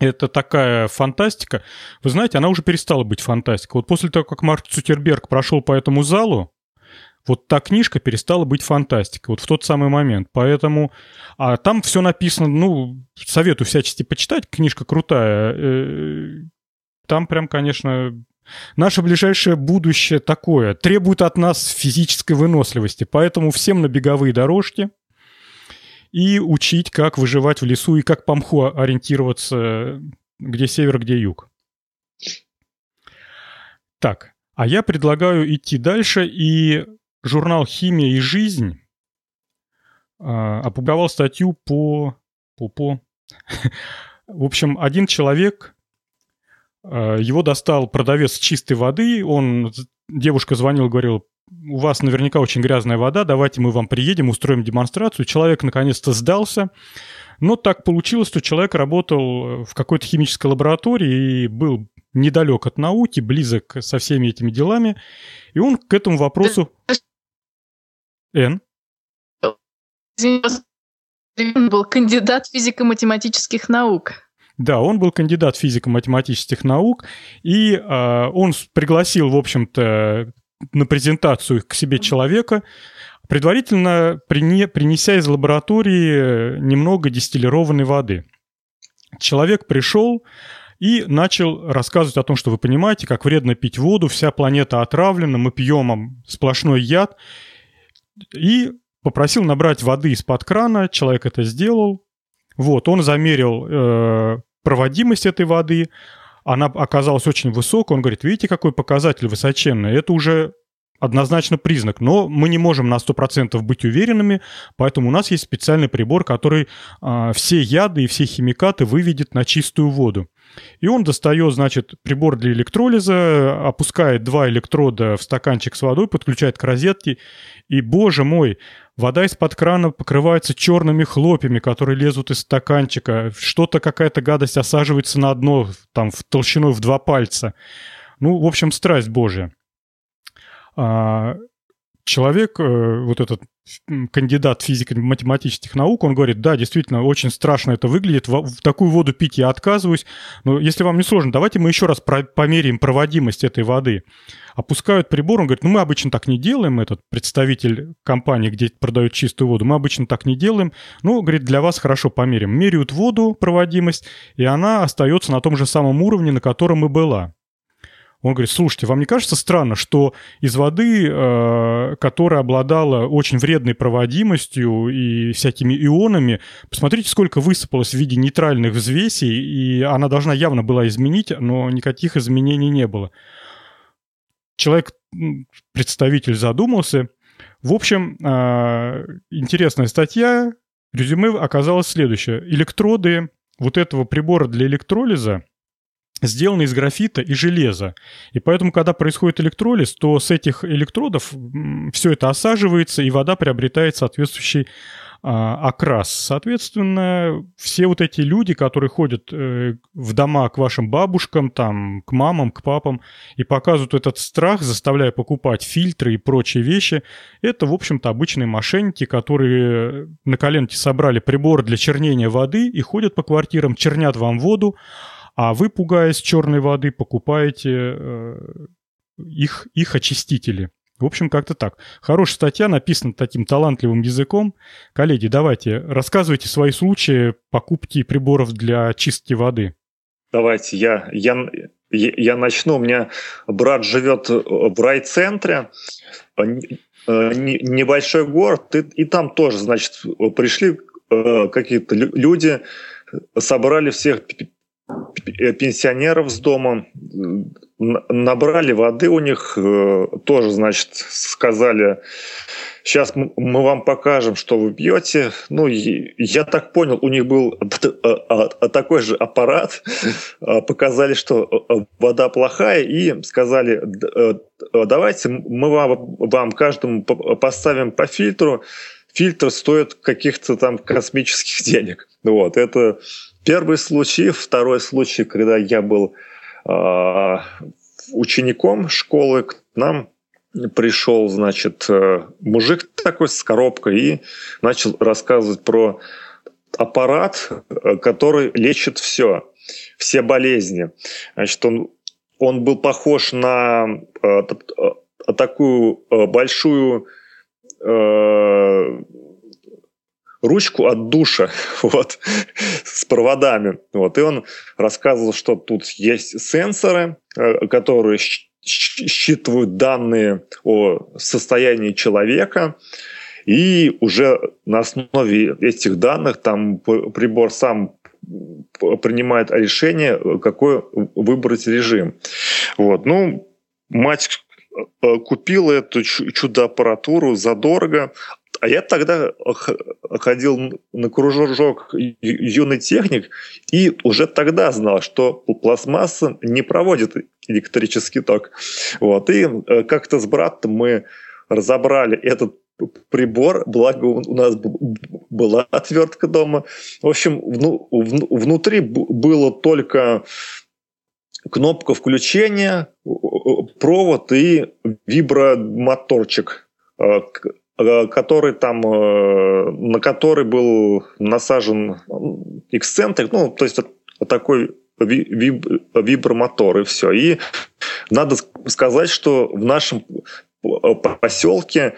Это такая фантастика. Вы знаете, она уже перестала быть фантастикой. Вот после того, как Марк Цукерберг прошел по этому залу, вот та книжка перестала быть фантастикой, вот в тот самый момент. Поэтому, а там все написано, ну, советую всячески почитать, книжка крутая. Э, там прям, конечно, наше ближайшее будущее такое, требует от нас физической выносливости. Поэтому всем на беговые дорожки и учить, как выживать в лесу и как по мху ориентироваться, где север, где юг. Так, а я предлагаю идти дальше и журнал «Химия и жизнь» а, опубликовал статью по... по, по... В общем, один человек, а, его достал продавец чистой воды, он, девушка звонила, говорила, у вас наверняка очень грязная вода, давайте мы вам приедем, устроим демонстрацию. Человек наконец-то сдался, но так получилось, что человек работал в какой-то химической лаборатории и был недалек от науки, близок со всеми этими делами, и он к этому вопросу... Н? Он был кандидат физико-математических наук. Да, он был кандидат физико-математических наук, и э, он пригласил, в общем-то, на презентацию к себе человека, предварительно прине, принеся из лаборатории немного дистиллированной воды. Человек пришел и начал рассказывать о том, что вы понимаете, как вредно пить воду, вся планета отравлена, мы пьем сплошной яд, и попросил набрать воды из-под крана, человек это сделал. Вот, он замерил э, проводимость этой воды, она оказалась очень высокой, он говорит, видите, какой показатель высоченный, это уже однозначно признак, но мы не можем на 100% быть уверенными, поэтому у нас есть специальный прибор, который э, все яды и все химикаты выведет на чистую воду. И он достает, значит, прибор для электролиза, опускает два электрода в стаканчик с водой, подключает к розетке, и, боже мой, вода из-под крана покрывается черными хлопьями, которые лезут из стаканчика, что-то, какая-то гадость осаживается на дно, там, в толщиной в два пальца. Ну, в общем, страсть божья. А, человек, э, вот этот кандидат физико-математических наук, он говорит, да, действительно, очень страшно это выглядит, в, такую воду пить я отказываюсь, но если вам не сложно, давайте мы еще раз про померяем проводимость этой воды. Опускают прибор, он говорит, ну мы обычно так не делаем, этот представитель компании, где продают чистую воду, мы обычно так не делаем, ну, говорит, для вас хорошо померим. Меряют воду, проводимость, и она остается на том же самом уровне, на котором и была. Он говорит, слушайте, вам не кажется странно, что из воды, э, которая обладала очень вредной проводимостью и всякими ионами, посмотрите, сколько высыпалось в виде нейтральных взвесей, и она должна явно была изменить, но никаких изменений не было. Человек, представитель задумался. В общем, э, интересная статья. Резюме оказалось следующее. Электроды вот этого прибора для электролиза – сделаны из графита и железа. И поэтому, когда происходит электролиз, то с этих электродов все это осаживается, и вода приобретает соответствующий а, окрас. Соответственно, все вот эти люди, которые ходят э, в дома к вашим бабушкам, там, к мамам, к папам, и показывают этот страх, заставляя покупать фильтры и прочие вещи, это, в общем-то, обычные мошенники, которые на коленке собрали прибор для чернения воды и ходят по квартирам, чернят вам воду, а вы, пугаясь черной воды, покупаете э, их, их очистители. В общем, как-то так. Хорошая статья, написана таким талантливым языком. Коллеги, давайте, рассказывайте свои случаи покупки приборов для чистки воды. Давайте, я, я, я начну. У меня брат живет в райцентре, э, небольшой город, и, и там тоже, значит, пришли э, какие-то люди, собрали всех пенсионеров с дома, набрали воды у них, э, тоже, значит, сказали, сейчас мы вам покажем, что вы пьете. Ну, я так понял, у них был э, такой же аппарат, показали, что вода плохая, и сказали, давайте мы вам, вам каждому поставим по фильтру, фильтр стоит каких-то там космических денег. Вот, это Первый случай, второй случай, когда я был э, учеником школы, к нам пришел, значит, э, мужик такой с коробкой и начал рассказывать про аппарат, э, который лечит все, все болезни. Значит, он, он был похож на э, такую большую ручку от душа вот, с проводами. Вот. И он рассказывал, что тут есть сенсоры, э, которые считывают данные о состоянии человека, и уже на основе этих данных там прибор сам принимает решение, какой выбрать режим. Вот. Ну, мать э, купила эту чудо-аппаратуру задорого, а я тогда ходил на кружок юный техник и уже тогда знал, что пластмасса не проводит электрический ток. Вот. И э, как-то с братом мы разобрали этот прибор, благо у нас была отвертка дома. В общем, внутри было только кнопка включения, провод и вибромоторчик э, Э, который там, э, на который был насажен эксцентрик, ну, то есть такой виб, вибромотор и все. И надо сказать, что в нашем поселке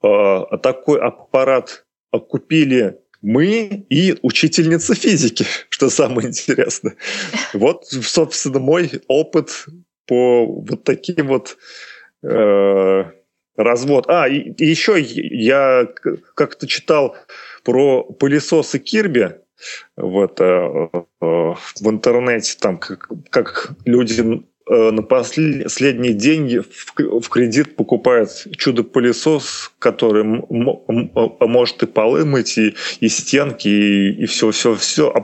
такой аппарат купили мы и учительница физики, что самое интересное. Вот, собственно, мой опыт по вот таким вот развод. А, и, и еще я как-то читал про пылесосы Кирби вот, э, э, в интернете, там, как, как люди э, на последние деньги в, кредит покупают чудо-пылесос, который может и полы мыть, и, и стенки, и, и все, все, все, а,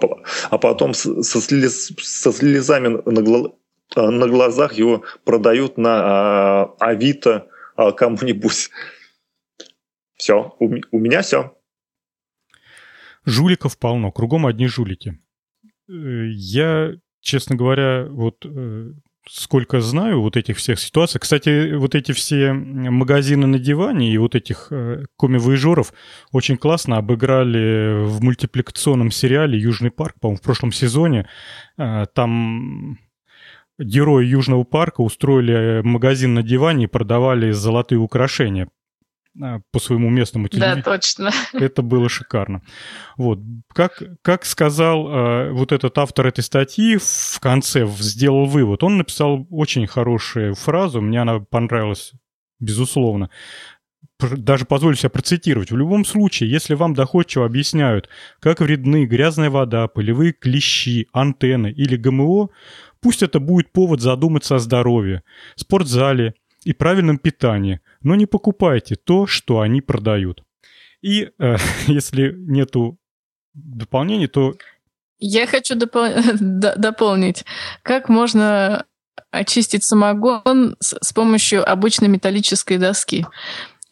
а потом со, слез, со слезами на, на глазах его продают на а, Авито а, кому-нибудь. Все, у, у меня все. Жуликов полно, кругом одни жулики. Э, я, честно говоря, вот э, сколько знаю вот этих всех ситуаций. Кстати, вот эти все магазины на диване и вот этих э, коми-воежоров очень классно обыграли в мультипликационном сериале «Южный парк», по-моему, в прошлом сезоне. Э, там герои Южного парка устроили магазин на диване и продавали золотые украшения по своему местному телевидению. Да, точно. Это было шикарно. Вот. Как, как сказал э, вот этот автор этой статьи в конце, сделал вывод. Он написал очень хорошую фразу, мне она понравилась, безусловно. Даже позволю себя процитировать. В любом случае, если вам доходчиво объясняют, как вредны грязная вода, полевые клещи, антенны или ГМО, пусть это будет повод задуматься о здоровье, спортзале и правильном питании – но не покупайте то, что они продают. И э, если нету дополнений, то... Я хочу допол... дополнить. Как можно очистить самогон с помощью обычной металлической доски?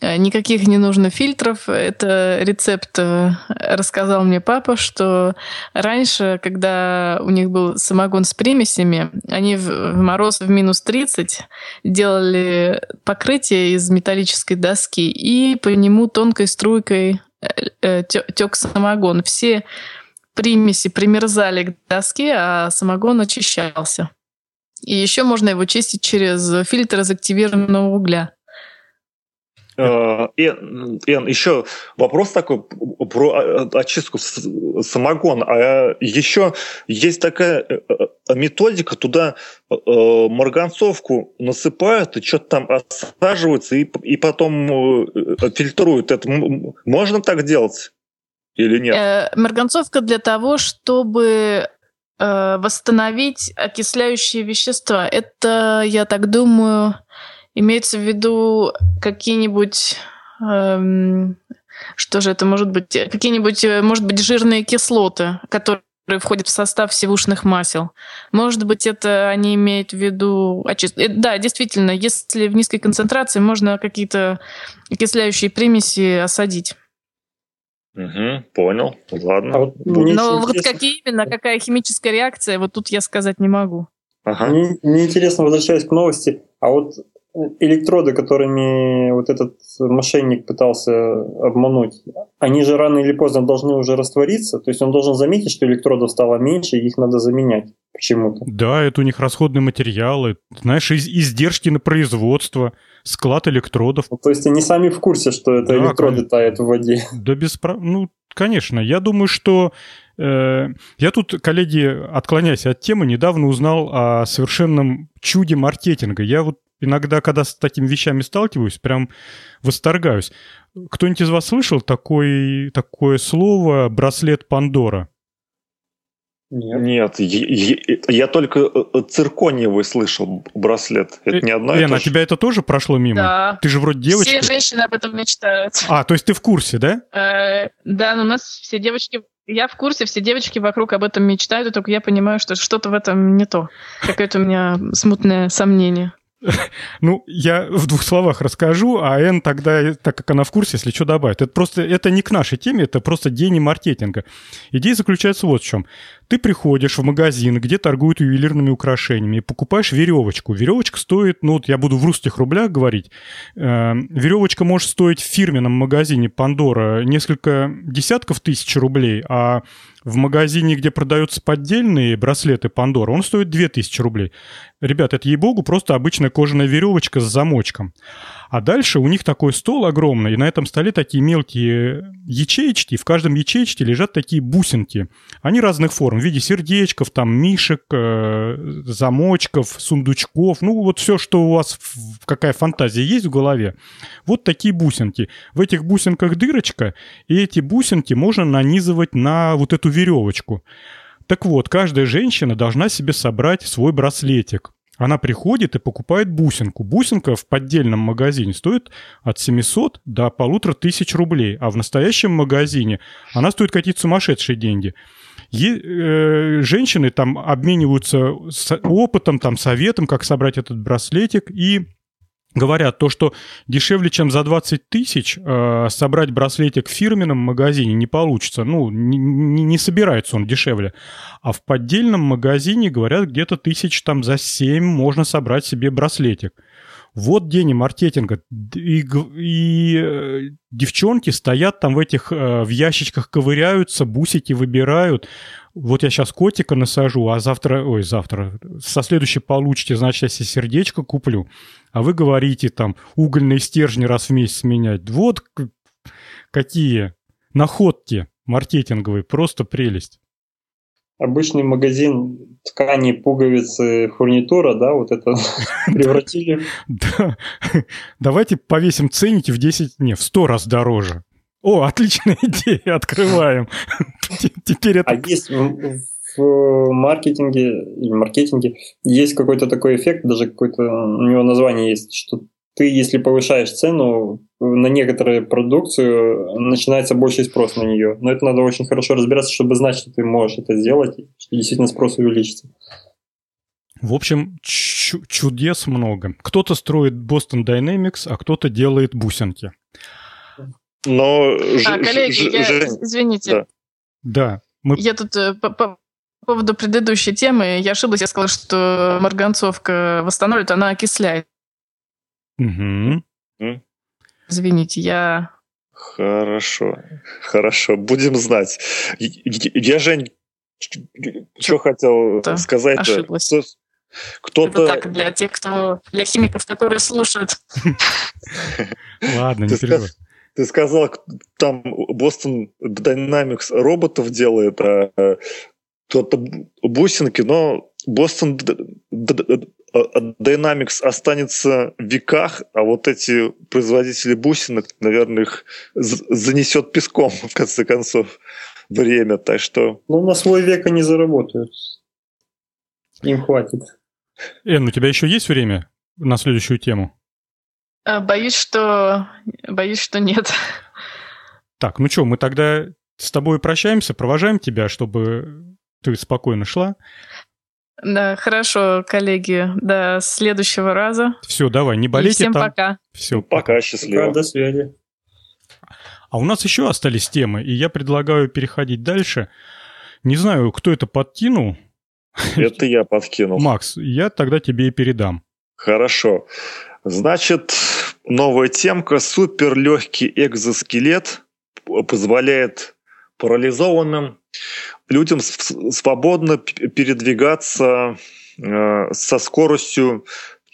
Э, никаких не нужно фильтров. Это рецепт э, рассказал мне папа, что раньше, когда у них был самогон с примесями, они в мороз в минус 30 делали покрытие из металлической доски и по нему тонкой струйкой э, тек самогон. Все примеси примерзали к доске, а самогон очищался. И еще можно его чистить через фильтр из активированного угля. Эн, Эн, еще вопрос такой про а, очистку самогона. А еще есть такая э, э, методика, туда э, марганцовку насыпают, и что-то там осаживается, и, и потом фильтруют. Это можно так делать или нет? Марганцовка для того, чтобы восстановить окисляющие вещества. Это, я так думаю, Имеется в виду какие-нибудь... Эм, что же это может быть? Какие-нибудь, э, может быть, жирные кислоты, которые входят в состав сивушных масел. Может быть, это они имеют в виду... Очист... Э, да, действительно, если в низкой концентрации, можно какие-то окисляющие примеси осадить. Угу, понял, ладно. А вот Но вот какие именно, какая химическая реакция, вот тут я сказать не могу. Ага. Мне, мне интересно, возвращаясь к новости, а вот электроды, которыми вот этот мошенник пытался обмануть, они же рано или поздно должны уже раствориться. То есть он должен заметить, что электродов стало меньше, и их надо заменять почему-то. Да, это у них расходные материалы, знаешь, из издержки на производство, склад электродов. Ну, то есть они сами в курсе, что это да, электроды конечно. тают в воде. Да без прав... Ну, конечно. Я думаю, что э, я тут, коллеги, отклоняясь от темы, недавно узнал о совершенном чуде маркетинга. Я вот иногда, когда с такими вещами сталкиваюсь, прям восторгаюсь. Кто-нибудь из вас слышал такой, такое слово «браслет Пандора»? Нет, Нет я, я только э, э, циркониевый слышал браслет. Это не одно Лена, а тебя это тоже прошло мимо? Да. Ты же вроде девочка. Все женщины об этом мечтают. А, то есть ты в курсе, да? Э, да, но у нас все девочки... Я в курсе, все девочки вокруг об этом мечтают, только я понимаю, что что-то в этом не то. Какое-то у меня смутное сомнение. Ну, я в двух словах расскажу, а Н тогда, так как она в курсе, если что, добавит. Это просто, это не к нашей теме, это просто гений маркетинга. Идея заключается вот в чем. Ты приходишь в магазин, где торгуют ювелирными украшениями, и покупаешь веревочку. Веревочка стоит, ну вот я буду в русских рублях говорить, э, веревочка может стоить в фирменном магазине Пандора несколько десятков тысяч рублей, а в магазине, где продаются поддельные браслеты Пандора, он стоит 2000 рублей. Ребят, это, ей-богу, просто обычная кожаная веревочка с замочком. А дальше у них такой стол огромный, и на этом столе такие мелкие ячеечки, в каждом ячеечке лежат такие бусинки. Они разных форм, в виде сердечков, там, мишек, э, замочков, сундучков, ну вот все, что у вас, какая фантазия есть в голове. Вот такие бусинки. В этих бусинках дырочка, и эти бусинки можно нанизывать на вот эту веревочку. Так вот, каждая женщина должна себе собрать свой браслетик. Она приходит и покупает бусинку. Бусинка в поддельном магазине стоит от 700 до полутора тысяч рублей, а в настоящем магазине она стоит какие-то сумасшедшие деньги. Е- э- женщины там обмениваются опытом, там, советом, как собрать этот браслетик, и говорят то, что дешевле, чем за 20 тысяч э, собрать браслетик в фирменном магазине не получится. Ну, не, не, собирается он дешевле. А в поддельном магазине, говорят, где-то тысяч там за 7 можно собрать себе браслетик. Вот день маркетинга. И, и э, девчонки стоят там в этих, э, в ящичках ковыряются, бусики выбирают. Вот я сейчас котика насажу, а завтра, ой, завтра, со следующей получите, значит, я себе сердечко куплю. А вы говорите там угольные стержни раз в месяц менять. Вот какие находки маркетинговые, просто прелесть обычный магазин ткани, пуговицы, фурнитура, да, вот это превратили. Да. Давайте повесим ценники в 10, не, в 100 раз дороже. О, отличная идея, открываем. Теперь это... А есть в маркетинге, или маркетинге есть какой-то такой эффект, даже какое-то у него название есть, что ты, если повышаешь цену на некоторую продукцию, начинается больший спрос на нее. Но это надо очень хорошо разбираться, чтобы знать, что ты можешь это сделать, и что действительно спрос увеличится. В общем, чудес много. Кто-то строит Boston Dynamics, а кто-то делает бусинки. Но... А, коллеги, я, извините. Да. да мы... Я тут э, по, по поводу предыдущей темы, я ошиблась, я сказала, что марганцовка восстанавливает, она окисляет. Угу. Извините, я... Хорошо, хорошо, будем знать. Я, Жень, что хотел сказать? Ошиблась. Кто-то... так, для тех, кто... Для химиков, которые слушают. Ладно, не. Ты сказал, там Boston Dynamics роботов делает, а кто-то бусинки, но Boston Dynamics останется в веках, а вот эти производители бусинок, наверное, их занесет песком, в конце концов, время. Так что... Ну, на свой век они заработают. Им хватит. Эн, у тебя еще есть время на следующую тему? А, боюсь, что... Боюсь, что нет. Так, ну что, мы тогда с тобой прощаемся, провожаем тебя, чтобы ты спокойно шла. Да, хорошо, коллеги. До следующего раза. Все, давай, не болейте И всем там. пока. Все, пока, счастливо. До связи. А у нас еще остались темы, и я предлагаю переходить дальше. Не знаю, кто это подкинул. Это я подкинул. Макс, я тогда тебе и передам. Хорошо. Значит, новая темка. Суперлегкий экзоскелет позволяет парализованным людям свободно передвигаться э, со скоростью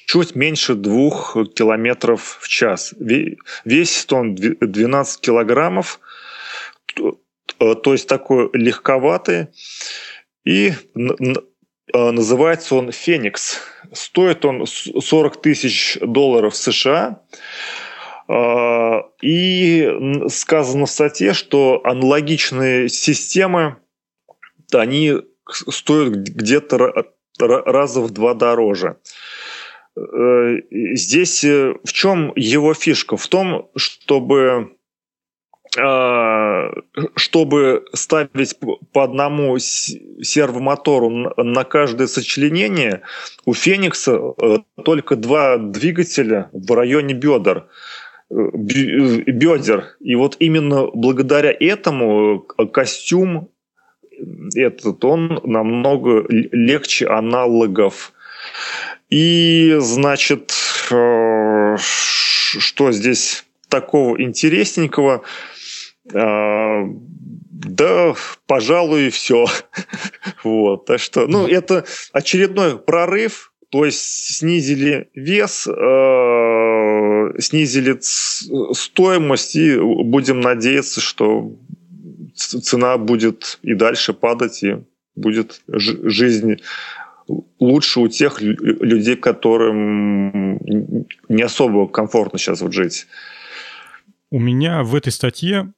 чуть меньше двух километров в час. Весит он 12 килограммов, э, то есть такой легковатый. И э, называется он «Феникс». Стоит он 40 тысяч долларов США. И сказано в статье, что аналогичные системы они стоят где-то раза в два дороже. Э, здесь э, в чем его фишка? В том, чтобы э, чтобы ставить по одному сервомотору на каждое сочленение, у Феникса только два двигателя в районе бедер бедер. И вот именно благодаря этому костюм этот, он намного легче аналогов. И, значит, э, что здесь такого интересненького? Э, да, пожалуй, все. вот, так что, ну, это очередной прорыв, то есть снизили вес, э, снизили стоимость, и будем надеяться, что цена будет и дальше падать, и будет жизнь лучше у тех людей, которым не особо комфортно сейчас вот жить. У меня в этой статье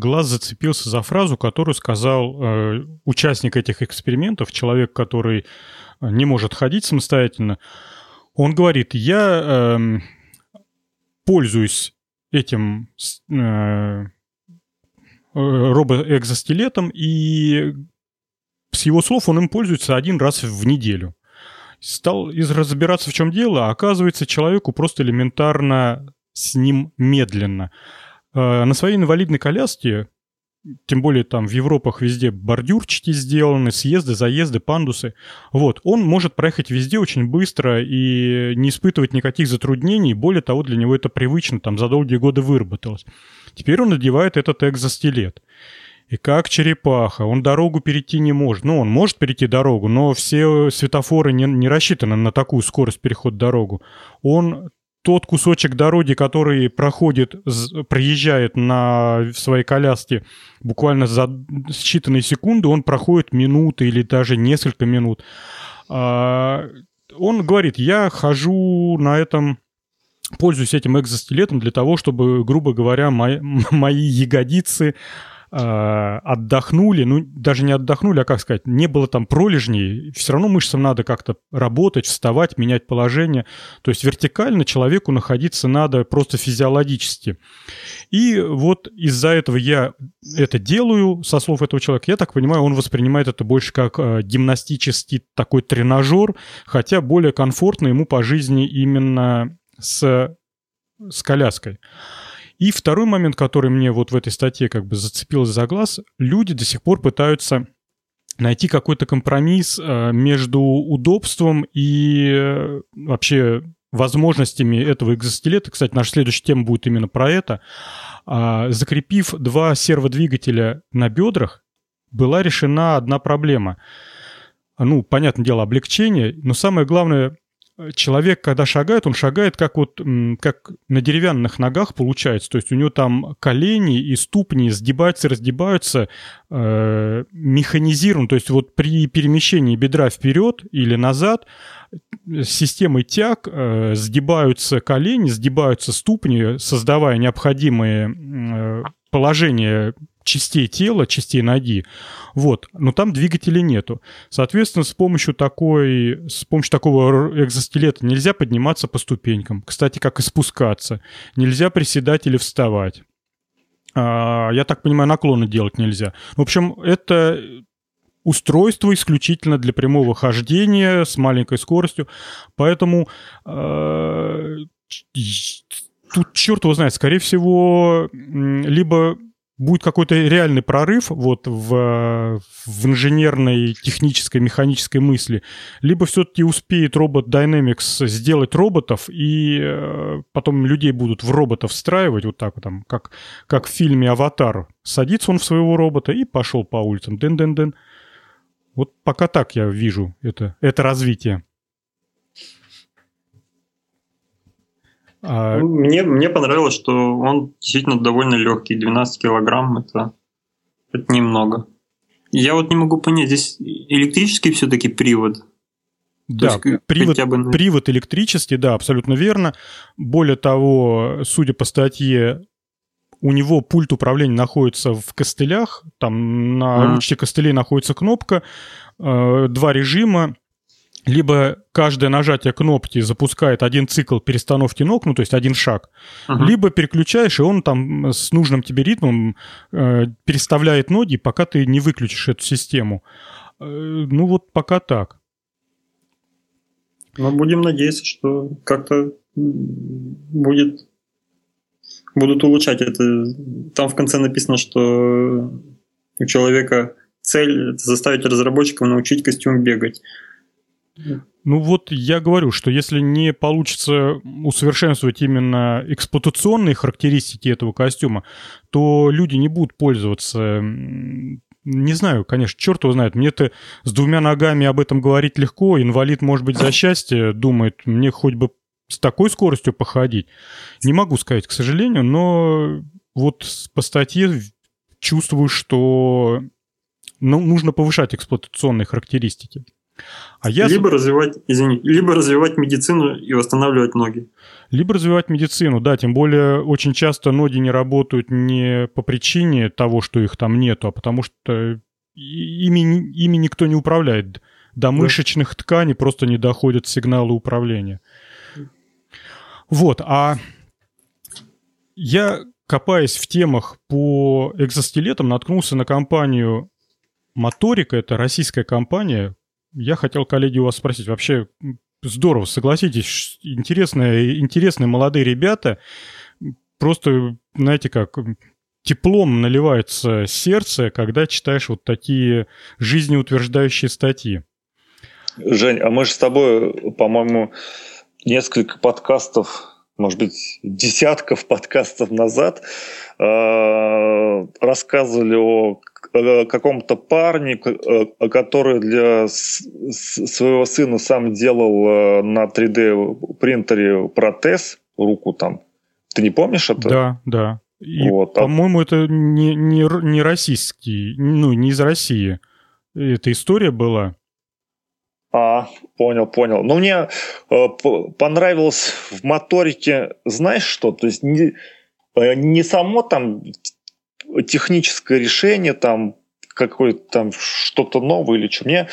глаз зацепился за фразу, которую сказал э, участник этих экспериментов, человек, который не может ходить самостоятельно. Он говорит, я э, пользуюсь этим э, Э, робоэкзоскелетом, и с его слов он им пользуется один раз в неделю. Стал разбираться, в чем дело, а оказывается, человеку просто элементарно с ним медленно. Э, на своей инвалидной коляске тем более там в Европах везде бордюрчики сделаны, съезды, заезды, пандусы. Вот, он может проехать везде очень быстро и не испытывать никаких затруднений. Более того, для него это привычно, там за долгие годы выработалось. Теперь он надевает этот экзостилет. И как черепаха, он дорогу перейти не может. Ну, он может перейти дорогу, но все светофоры не, не рассчитаны на такую скорость перехода дорогу. Он тот кусочек дороги, который проходит, проезжает на своей коляске буквально за считанные секунды, он проходит минуты или даже несколько минут. А, он говорит, я хожу на этом пользуюсь этим экзостилетом для того, чтобы, грубо говоря, мои, мои ягодицы отдохнули, ну, даже не отдохнули, а как сказать, не было там пролежней, все равно мышцам надо как-то работать, вставать, менять положение. То есть вертикально человеку находиться надо просто физиологически. И вот из-за этого я это делаю, со слов этого человека, я так понимаю, он воспринимает это больше как э, гимнастический такой тренажер, хотя более комфортно ему по жизни именно с, с коляской. И второй момент, который мне вот в этой статье как бы зацепился за глаз, люди до сих пор пытаются найти какой-то компромисс э, между удобством и э, вообще возможностями этого экзоскелета. Кстати, наша следующая тема будет именно про это. А, закрепив два серводвигателя на бедрах, была решена одна проблема. Ну, понятное дело, облегчение, но самое главное, человек, когда шагает, он шагает как вот как на деревянных ногах получается. То есть у него там колени и ступни сгибаются, раздебаются э, механизирован. То есть вот при перемещении бедра вперед или назад с системой тяг э, сгибаются колени, сгибаются ступни, создавая необходимые э, положения частей тела, частей ноги. Вот. Но там двигателя нету. Соответственно, с помощью такой, с помощью такого экзоскелета нельзя подниматься по ступенькам. Кстати, как и спускаться. Нельзя приседать или вставать. А, я так понимаю, наклоны делать нельзя. В общем, это устройство исключительно для прямого хождения с маленькой скоростью. Поэтому э, тут черт его знает, скорее всего, либо будет какой-то реальный прорыв вот в, в инженерной, технической, механической мысли, либо все-таки успеет робот Dynamics сделать роботов, и э, потом людей будут в роботов встраивать, вот так вот, там, как, как в фильме «Аватар». Садится он в своего робота и пошел по улицам. Дын-дын-дын. Вот пока так я вижу это, это развитие. А... Мне, мне понравилось, что он действительно довольно легкий. 12 килограмм это, это немного. Я вот не могу понять, здесь электрический все-таки привод. Да, привод, бы... привод электрический, да, абсолютно верно. Более того, судя по статье, у него пульт управления находится в костылях, там на а. ручке костылей находится кнопка, э, два режима, либо каждое нажатие кнопки запускает один цикл перестановки ног, ну то есть один шаг, uh-huh. либо переключаешь, и он там с нужным тебе ритмом э, переставляет ноги, пока ты не выключишь эту систему. Э, ну вот пока так. Но будем надеяться, что как-то будет будут улучшать это. Там в конце написано, что у человека цель заставить разработчиков научить костюм бегать. Ну вот я говорю, что если не получится усовершенствовать именно эксплуатационные характеристики этого костюма, то люди не будут пользоваться не знаю, конечно, черт его знает. Мне-то с двумя ногами об этом говорить легко. Инвалид, может быть, за счастье думает, мне хоть бы с такой скоростью походить. Не могу сказать, к сожалению, но вот по статье чувствую, что ну, нужно повышать эксплуатационные характеристики. А я... Либо развивать, извини, либо развивать медицину и восстанавливать ноги. Либо развивать медицину, да, тем более очень часто ноги не работают не по причине того, что их там нету, а потому что ими, ими никто не управляет. До мышечных тканей просто не доходят сигналы управления. Вот, а я, копаясь в темах по экзоскелетам, наткнулся на компанию Моторика, это российская компания, я хотел, коллеги, у вас спросить, вообще здорово, согласитесь, интересные, интересные молодые ребята, просто, знаете как, теплом наливается сердце, когда читаешь вот такие жизнеутверждающие статьи. Жень, а мы же с тобой, по-моему, несколько подкастов, может быть, десятков подкастов назад э, рассказывали о каком-то парне, э, который для своего сына сам делал э, на 3D принтере протез, руку там. Ты не помнишь это? Да, да. И, вот, а по-моему, это не, не, не российский, ну, не из России. Эта история была. А, понял, понял. Но мне э, понравилось в моторике, знаешь что? То есть не, э, не само там техническое решение, там какое-то там что-то новое или что. Мне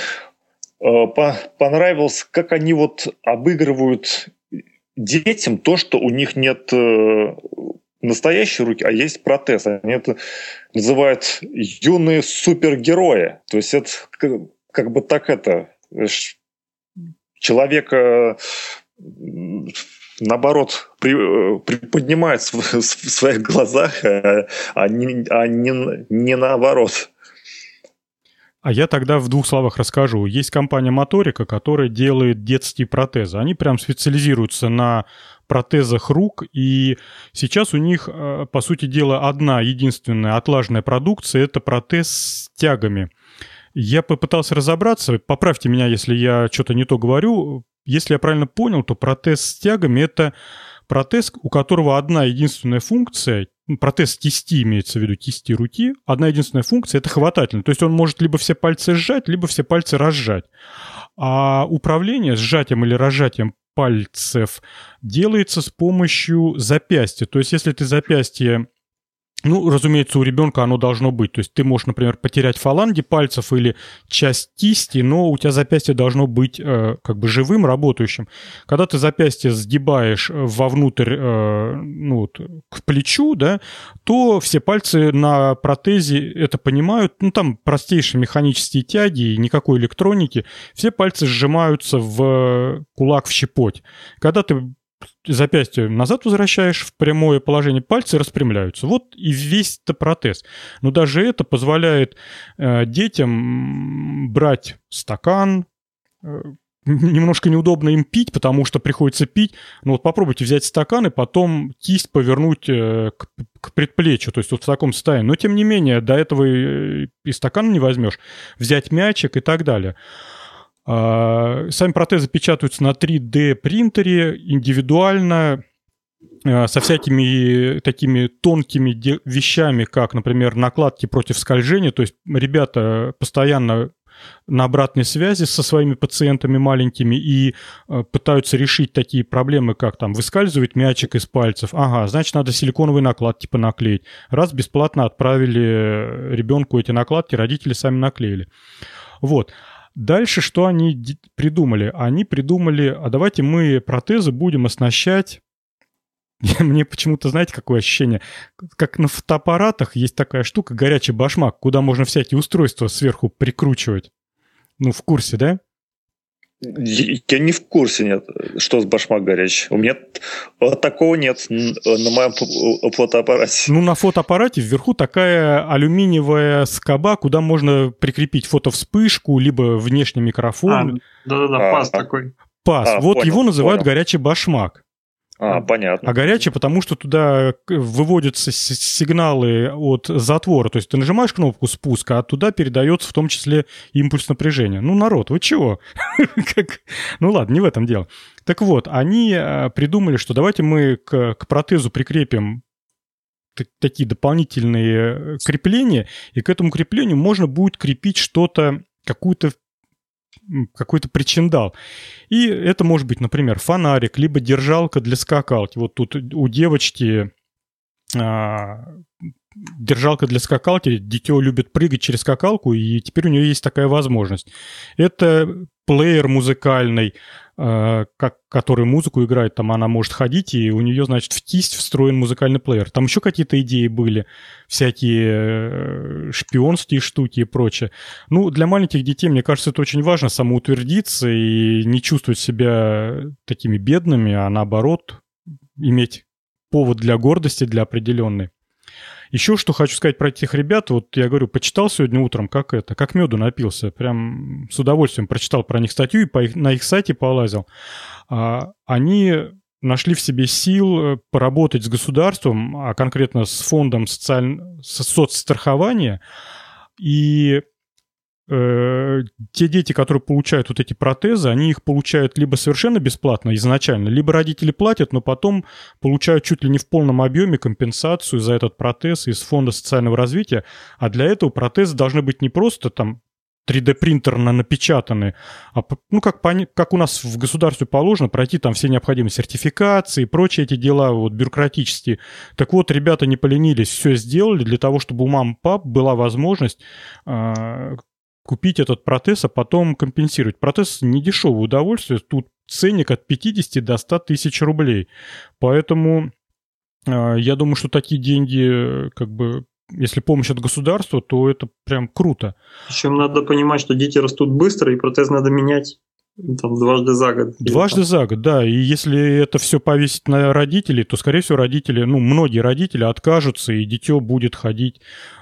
э, по понравилось, как они вот обыгрывают детям то, что у них нет э, настоящие руки, а есть протез. Они это называют юные супергерои. То есть это как бы так это человека наоборот при, приподнимает в, в своих глазах, а, а, не, а не, не наоборот. А я тогда в двух словах расскажу. Есть компания Моторика, которая делает детские протезы. Они прям специализируются на протезах рук, и сейчас у них, э, по сути дела, одна единственная отлаженная продукция – это протез с тягами. Я попытался разобраться, поправьте меня, если я что-то не то говорю. Если я правильно понял, то протез с тягами – это протез, у которого одна единственная функция, протез кисти имеется в виду, кисти руки, одна единственная функция – это хватательный. То есть он может либо все пальцы сжать, либо все пальцы разжать. А управление сжатием или разжатием пальцев делается с помощью запястья. То есть если ты запястье ну, разумеется, у ребенка оно должно быть. То есть ты можешь, например, потерять фаланги пальцев или часть кисти, но у тебя запястье должно быть э, как бы живым, работающим. Когда ты запястье сгибаешь э, вовнутрь, э, ну, вот, к плечу, да, то все пальцы на протезе это понимают. Ну, там простейшие механические тяги, никакой электроники. Все пальцы сжимаются в кулак в щепоть. Когда ты запястье назад возвращаешь в прямое положение, пальцы распрямляются. Вот и весь это протез. Но даже это позволяет э, детям брать стакан, э, немножко неудобно им пить, потому что приходится пить. Но вот попробуйте взять стакан и потом кисть повернуть э, к, к предплечью, то есть вот в таком состоянии. Но тем не менее, до этого и, и стакан не возьмешь. Взять мячик и так далее. А, сами протезы печатаются на 3D принтере индивидуально, а, со всякими такими тонкими вещами, как, например, накладки против скольжения. То есть ребята постоянно на обратной связи со своими пациентами маленькими и э, пытаются решить такие проблемы, как там выскальзывает мячик из пальцев. Ага, значит, надо силиконовые накладки понаклеить. Раз бесплатно отправили ребенку эти накладки, родители сами наклеили. Вот. Дальше что они придумали? Они придумали, а давайте мы протезы будем оснащать мне почему-то, знаете, какое ощущение? Как на фотоаппаратах есть такая штука, горячий башмак, куда можно всякие устройства сверху прикручивать. Ну, в курсе, да? Я не в курсе, нет, что с башмак горячий. У меня такого нет на моем фотоаппарате. Ну, на фотоаппарате вверху такая алюминиевая скоба, куда можно прикрепить фотовспышку, либо внешний микрофон. А, да-да-да, а, паз а, такой. Паз. А, вот понял, его называют понял. горячий башмак. А, понятно. А горячий, потому что туда выводятся сигналы от затвора. То есть ты нажимаешь кнопку спуска, а туда передается в том числе импульс напряжения. Ну, народ, вы чего? Ну ладно, не в этом дело. Так вот, они э, придумали, что давайте мы к, к протезу прикрепим такие дополнительные э, крепления, и к этому креплению можно будет крепить что-то, какую-то какой-то причиндал. И это может быть, например, фонарик, либо держалка для скакалки. Вот тут у девочки а, держалка для скакалки, дитё любит прыгать через скакалку, и теперь у нее есть такая возможность. Это плеер музыкальный, э, как, который музыку играет, там она может ходить, и у нее, значит, в кисть встроен музыкальный плеер. Там еще какие-то идеи были, всякие э, шпионские штуки и прочее. Ну, для маленьких детей, мне кажется, это очень важно самоутвердиться и не чувствовать себя такими бедными, а наоборот, иметь повод для гордости, для определенной. Еще что хочу сказать про этих ребят, вот я говорю, почитал сегодня утром, как это, как меду напился, прям с удовольствием прочитал про них статью и по их, на их сайте полазил. А, они нашли в себе сил э, поработать с государством, а конкретно с фондом социаль... соцстрахования, и э, те дети, которые получают вот эти протезы, они их получают либо совершенно бесплатно изначально, либо родители платят, но потом получают чуть ли не в полном объеме компенсацию за этот протез из Фонда социального развития. А для этого протезы должны быть не просто там 3D-принтерно напечатаны, а, ну, как, как у нас в государстве положено, пройти там все необходимые сертификации и прочие эти дела вот бюрократические. Так вот, ребята не поленились, все сделали для того, чтобы у мам пап была возможность э, купить этот протез, а потом компенсировать. Протез не дешевое удовольствие, тут ценник от 50 до 100 тысяч рублей. Поэтому э, я думаю, что такие деньги, как бы, если помощь от государства, то это прям круто. Причем надо понимать, что дети растут быстро, и протез надо менять там, дважды за год. Дважды за год, да. И если это все повесить на родителей, то, скорее всего, родители, ну, многие родители откажутся, и дитё будет ходить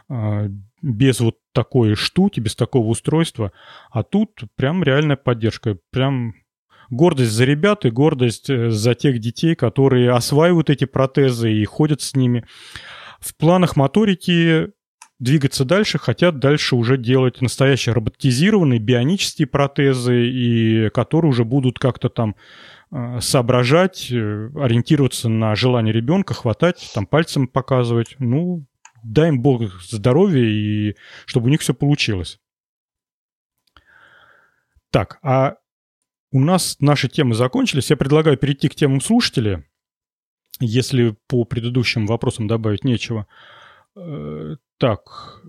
э, без вот такой штуки, без такого устройства. А тут прям реальная поддержка. Прям гордость за ребят и гордость э, за тех детей, которые осваивают эти протезы и ходят с ними. В планах моторики двигаться дальше, хотят дальше уже делать настоящие роботизированные бионические протезы, и которые уже будут как-то там э, соображать, э, ориентироваться на желание ребенка, хватать, там пальцем показывать. Ну, дай им Бог здоровья и чтобы у них все получилось. Так, а у нас наши темы закончились. Я предлагаю перейти к темам слушателей, если по предыдущим вопросам добавить нечего. Э, так.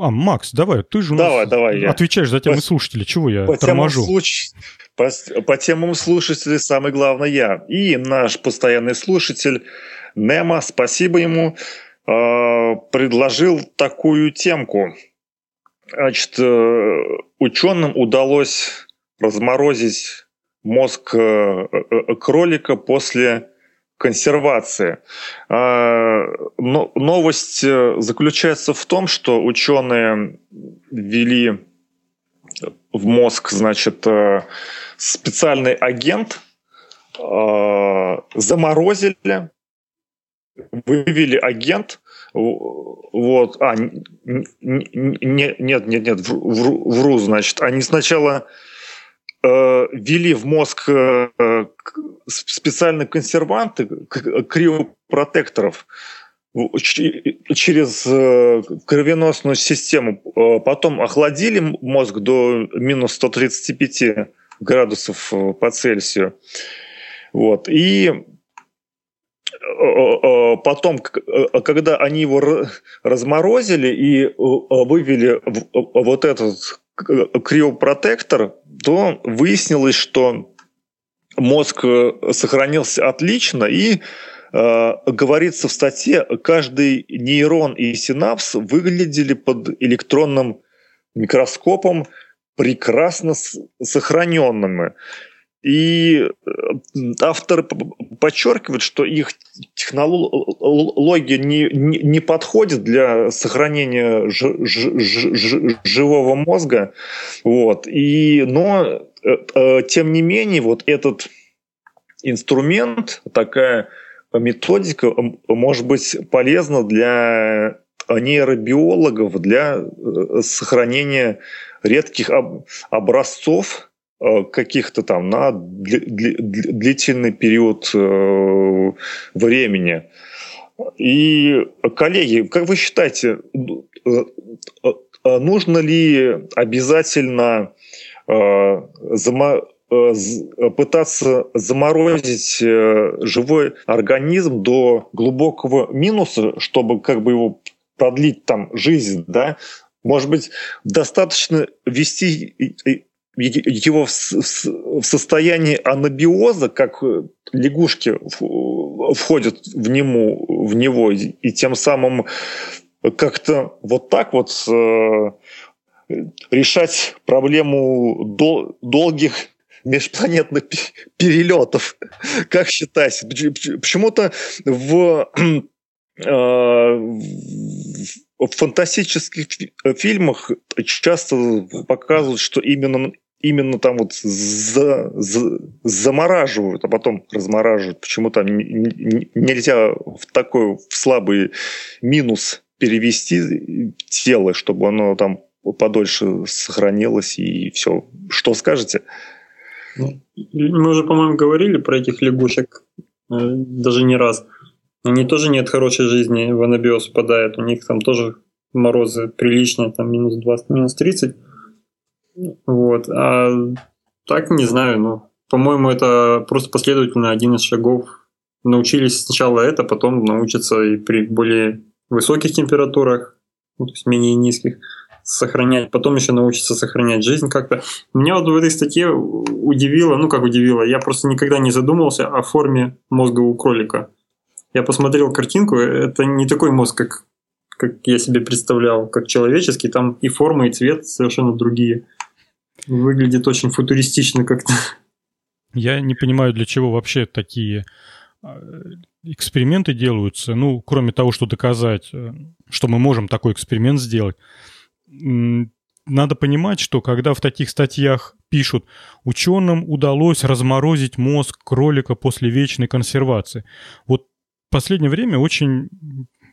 А, Макс, давай, ты же у давай, нас давай, отвечаешь за темы по, слушателей. Чего я по торможу? Темам случ... по, по темам слушателей самый главный я. И наш постоянный слушатель Нема, спасибо ему. Э, предложил такую темку. Значит, э, ученым удалось разморозить мозг э, кролика после консервации. Новость заключается в том, что ученые ввели в мозг, значит, специальный агент, заморозили, вывели агент, вот, а, нет, нет, нет, нет, вру, вру значит, они сначала э, ввели в мозг э, специальные консерванты, криопротекторов, через э, кровеносную систему, э, потом охладили мозг до минус 135 градусов э, по Цельсию. Вот. И потом, э, когда они его разморозили и вывели вот этот криопротектор, то выяснилось, что мозг сохранился отлично и говорится в статье, каждый нейрон и синапс выглядели под электронным микроскопом прекрасно сохраненными. И э, авторы подчеркивают, что их технология не, не, не подходит для сохранения ж, ж, ж, живого мозга. Вот. И, но, э, э, тем не менее, вот этот инструмент, такая методика может быть полезна для нейробиологов, для сохранения редких образцов каких-то там на длительный период э, времени. И, коллеги, как вы считаете, э, нужно ли обязательно пытаться заморозить живой организм до глубокого минуса, чтобы как бы его продлить там жизнь, да, может быть, достаточно ввести его в состояние анабиоза, как лягушки входят в, нему, в него, и тем самым как-то вот так вот э, решать проблему дол долгих межпланетных перелетов. Как считаете? Почему-то в, э, в фантастических фильмах часто показывают, что именно именно там вот за, за, замораживают, а потом размораживают. Почему там нельзя в такой в слабый минус перевести тело, чтобы оно там подольше сохранилось и все. Что скажете? Ну, мы уже, по-моему, говорили про этих лягушек э, даже не раз. Они тоже нет хорошей жизни, в анабиоз впадают. У них там тоже морозы приличные, там минус 20, минус 30. Вот. А так не знаю, ну, по-моему, это просто последовательно один из шагов. Научились сначала это, потом научатся и при более высоких температурах, ну, то есть менее низких, сохранять, потом еще научиться сохранять жизнь как-то. Меня вот в этой статье удивило, ну как удивило, я просто никогда не задумывался о форме мозга у кролика. Я посмотрел картинку, это не такой мозг, как, как я себе представлял, как человеческий, там и форма, и цвет совершенно другие. Выглядит очень футуристично как-то. Я не понимаю, для чего вообще такие а, эксперименты делаются. Ну, кроме того, что доказать, э, что мы можем такой эксперимент сделать. Надо понимать, что когда в таких статьях пишут, ученым удалось разморозить мозг кролика после вечной консервации. Вот в последнее время очень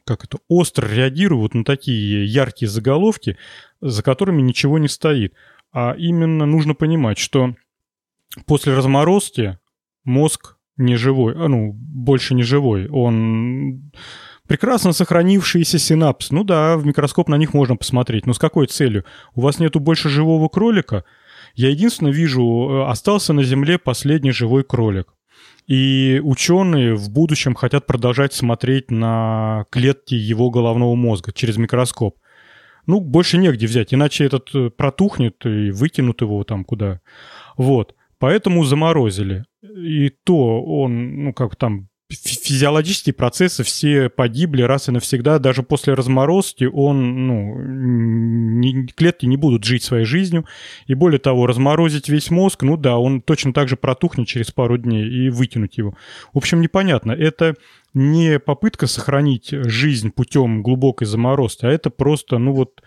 как это, остро реагируют на такие яркие заголовки, за которыми ничего не стоит. А именно нужно понимать, что после разморозки мозг не живой, а ну, больше не живой. Он прекрасно сохранившиеся синапсы. Ну да, в микроскоп на них можно посмотреть. Но с какой целью? У вас нету больше живого кролика? Я единственное вижу, э, остался на Земле последний живой кролик. И ученые в будущем хотят продолжать смотреть на клетки его головного мозга через микроскоп. Ну, больше негде взять, иначе этот э, протухнет и выкинут его там куда. Вот. Поэтому заморозили. И то он, ну, как там, физиологические процессы все погибли раз и навсегда. Даже после разморозки он, ну, не, клетки не будут жить своей жизнью. И более того, разморозить весь мозг, ну да, он точно так же протухнет через пару дней и выкинуть его. В общем, непонятно. Это не попытка сохранить жизнь путем глубокой заморозки, а это просто, ну вот,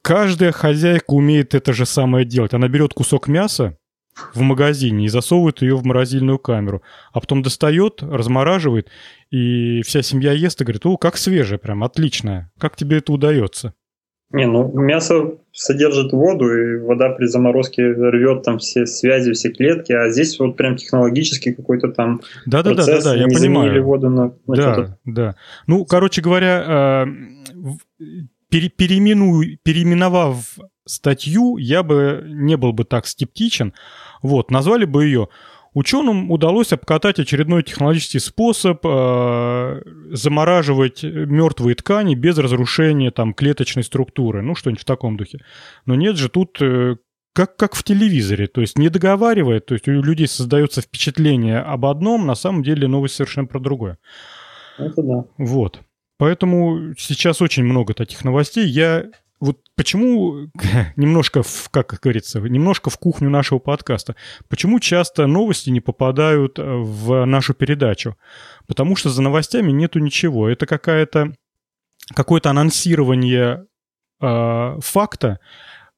каждая хозяйка умеет это же самое делать. Она берет кусок мяса, в магазине и засовывает ее в морозильную камеру, а потом достает, размораживает, и вся семья ест и говорит, о, как свежее, прям отличное. Как тебе это удается? Не, ну мясо содержит воду, и вода при заморозке рвет там все связи, все клетки, а здесь вот прям технологически какой-то там да, да, процесс, да, да, да, я не понимаю. воду на, на да, да. Ну, короче говоря, э, переименовав статью, я бы не был бы так скептичен. Вот, назвали бы ее Ученым удалось обкатать очередной технологический способ э, замораживать мертвые ткани без разрушения там, клеточной структуры, ну что-нибудь в таком духе. Но нет же, тут э, как, как в телевизоре, то есть не договаривает, то есть у людей создается впечатление об одном, на самом деле новость совершенно про другое. Это да. Вот. Поэтому сейчас очень много таких новостей. Я вот почему немножко, в, как говорится, немножко в кухню нашего подкаста, почему часто новости не попадают э, в нашу передачу? Потому что за новостями нету ничего. Это какая-то какое-то анонсирование э, факта,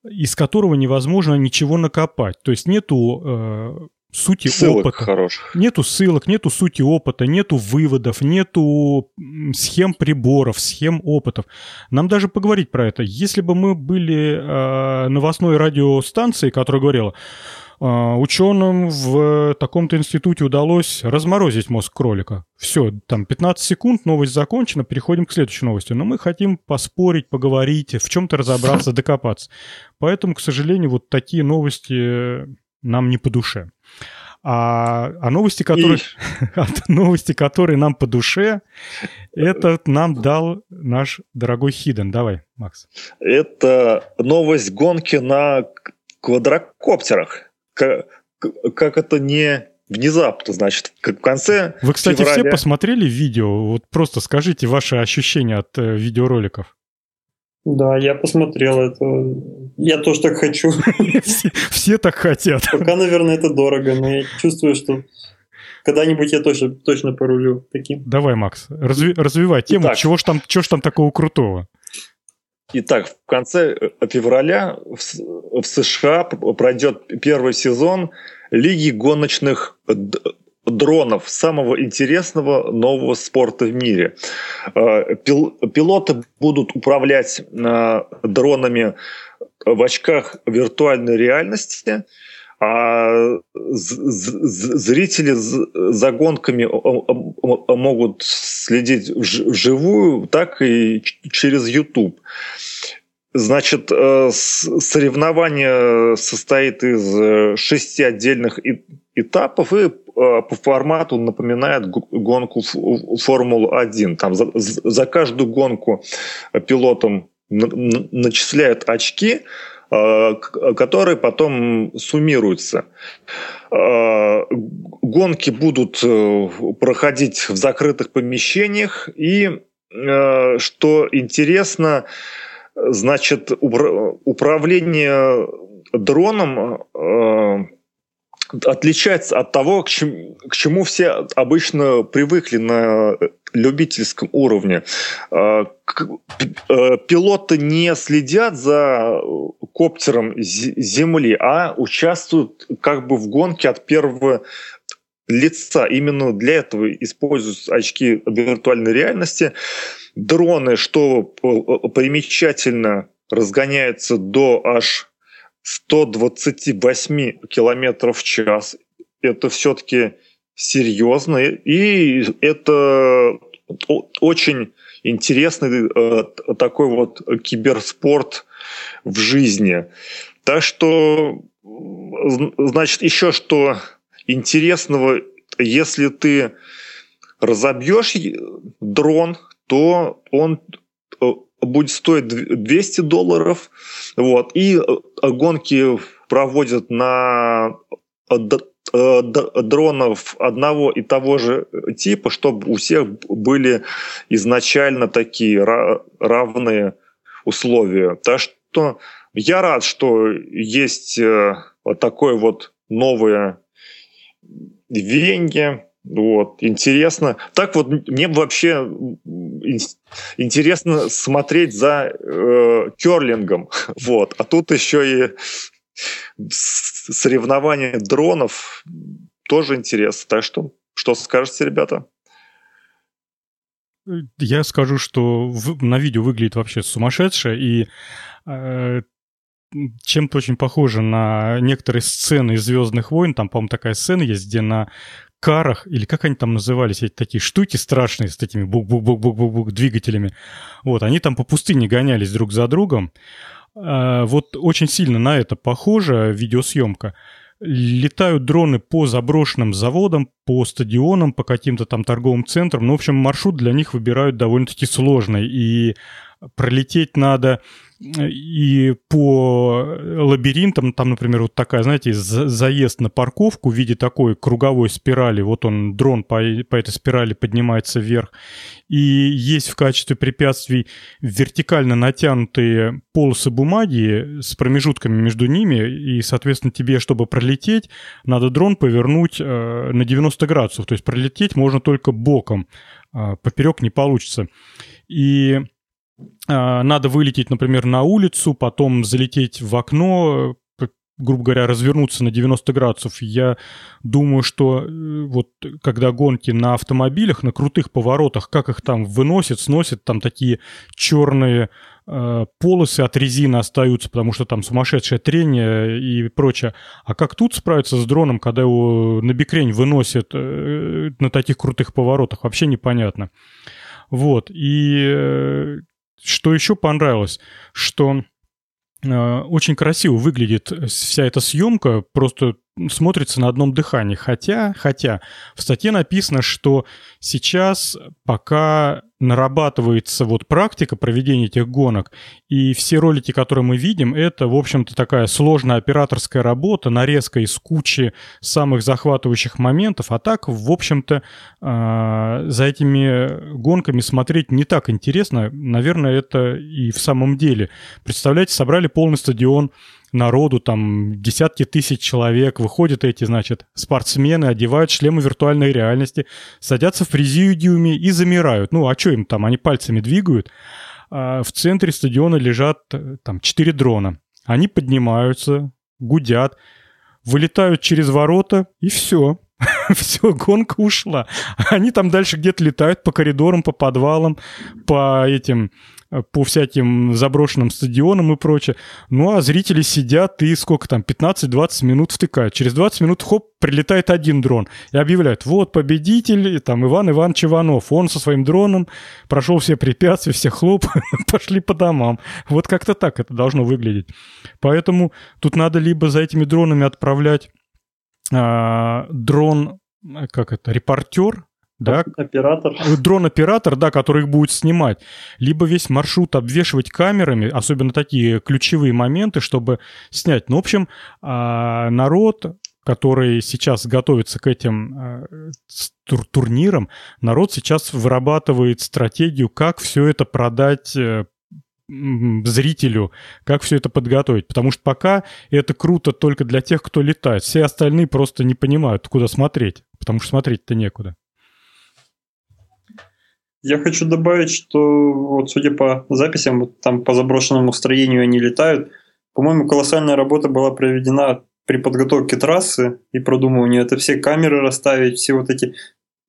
из которого невозможно ничего накопать. То есть нету э, сути ссылок опыта. хороших. Нету ссылок, нету сути опыта, нету выводов, нету схем приборов, схем опытов. Нам даже поговорить про это. Если бы мы были э, новостной радиостанцией, которая говорила, э, ученым в таком-то институте удалось разморозить мозг кролика. Все, там 15 секунд, новость закончена, переходим к следующей новости. Но мы хотим поспорить, поговорить, в чем-то разобраться, докопаться. Поэтому, к сожалению, вот такие новости нам не по душе. А, а новости, которые, новости, которые нам по душе, это нам дал наш дорогой Хиден. Давай, Макс. Это новость гонки на квадрокоптерах. Как, как это не внезапно, значит, как в конце Вы, кстати, февраля... все посмотрели видео? Вот просто скажите ваши ощущения от э, видеороликов. Да, я посмотрел это. Я тоже так хочу. Все, все так хотят. Пока, наверное, это дорого, но я чувствую, что когда-нибудь я точно, точно порулю таким. Давай, Макс, разви, развивай тему. Итак, чего ж там, чего ж там такого крутого? Итак, в конце э, февраля в, в США пройдет первый сезон Лиги гоночных дронов, самого интересного нового спорта в мире. Э, пилоты будут управлять э, дронами в очках виртуальной реальности, а зрители за гонками могут следить вживую, так и через YouTube. Значит, э, соревнование состоит из шести отдельных этапов и по формату напоминает гонку Формулу-1. Там за, за каждую гонку пилотам начисляют очки, э, которые потом суммируются. Э, гонки будут э, проходить в закрытых помещениях и, что интересно, значит, управление дроном отличается от того, к чему, к чему все обычно привыкли на любительском уровне. А, э, пилоты не следят за коптером Земли, а участвуют как бы в гонке от первого лица. Именно для этого используются очки виртуальной реальности. Дроны, что примечательно, разгоняются до аж 128 километров в час. Это все-таки серьезно, и это очень интересный э, такой вот киберспорт в жизни. Так что, значит, еще что интересного, если ты разобьешь дрон, то он будет стоить 200 долларов. Вот. И э, гонки проводят на э, э, дронов одного и того же типа, чтобы у всех были изначально такие равные условия. Так что я рад, что есть вот такое вот новое веяние, вот, интересно. Так вот, мне вообще интересно смотреть за э, керлингом. Вот. А тут еще и соревнования дронов тоже интересно. Так что, что скажете, ребята? Я скажу, что в, на видео выглядит вообще сумасшедше, и э, чем-то очень похоже на некоторые сцены из «Звездных войн». Там, по-моему, такая сцена есть, где на карах, или как они там назывались, эти такие штуки страшные с такими бук-бук-бук-бук-бук двигателями. Вот, они там по пустыне гонялись друг за другом. А, вот очень сильно на это похожа видеосъемка. Летают дроны по заброшенным заводам, по стадионам, по каким-то там торговым центрам. Ну, в общем, маршрут для них выбирают довольно-таки сложный. И пролететь надо и по лабиринтам, там, например, вот такая, знаете, заезд на парковку в виде такой круговой спирали, вот он, дрон по, по этой спирали поднимается вверх, и есть в качестве препятствий вертикально натянутые полосы бумаги с промежутками между ними, и, соответственно, тебе, чтобы пролететь, надо дрон повернуть э, на 90 градусов, то есть пролететь можно только боком, э, поперек не получится. И надо вылететь, например, на улицу, потом залететь в окно, грубо говоря, развернуться на 90 градусов. Я думаю, что э, вот когда гонки на автомобилях, на крутых поворотах, как их там выносят, сносят, там такие черные э, полосы от резины остаются, потому что там сумасшедшее трение и прочее. А как тут справиться с дроном, когда его на бикрень выносят э, на таких крутых поворотах, вообще непонятно. Вот, и э, что еще понравилось, что э, очень красиво выглядит вся эта съемка, просто смотрится на одном дыхании. Хотя, хотя в статье написано, что сейчас пока нарабатывается вот практика проведения этих гонок, и все ролики, которые мы видим, это, в общем-то, такая сложная операторская работа, нарезка из кучи самых захватывающих моментов, а так, в общем-то, а, за этими гонками смотреть не так интересно. Наверное, это и в самом деле. Представляете, собрали полный стадион народу, там десятки тысяч человек, выходят эти, значит, спортсмены, одевают шлемы виртуальной реальности, садятся в президиуме и замирают. Ну, а что им там, они пальцами двигают. А в центре стадиона лежат там четыре дрона. Они поднимаются, гудят, вылетают через ворота, и все. все, гонка ушла. Они там дальше где-то летают по коридорам, по подвалам, по этим по всяким заброшенным стадионам и прочее. Ну, а зрители сидят и сколько там, 15-20 минут втыкают. Через 20 минут, хоп, прилетает один дрон и объявляют, вот победитель, там Иван Иванович Иванов, он со своим дроном прошел все препятствия, все хлоп, пошли по домам. Вот как-то так это должно выглядеть. Поэтому тут надо либо за этими дронами отправлять а, дрон, как это, репортер, да, оператор. Дрон-оператор, да, который их будет снимать. Либо весь маршрут обвешивать камерами, особенно такие ключевые моменты, чтобы снять. Ну, в общем, а, народ, который сейчас готовится к этим а, турнирам, народ сейчас вырабатывает стратегию, как все это продать э, зрителю, как все это подготовить. Потому что пока это круто только для тех, кто летает. Все остальные просто не понимают, куда смотреть, потому что смотреть-то некуда. Я хочу добавить, что вот судя по записям, вот там по заброшенному строению они летают. По-моему, колоссальная работа была проведена при подготовке трассы и продумывании. Это все камеры расставить, все вот эти...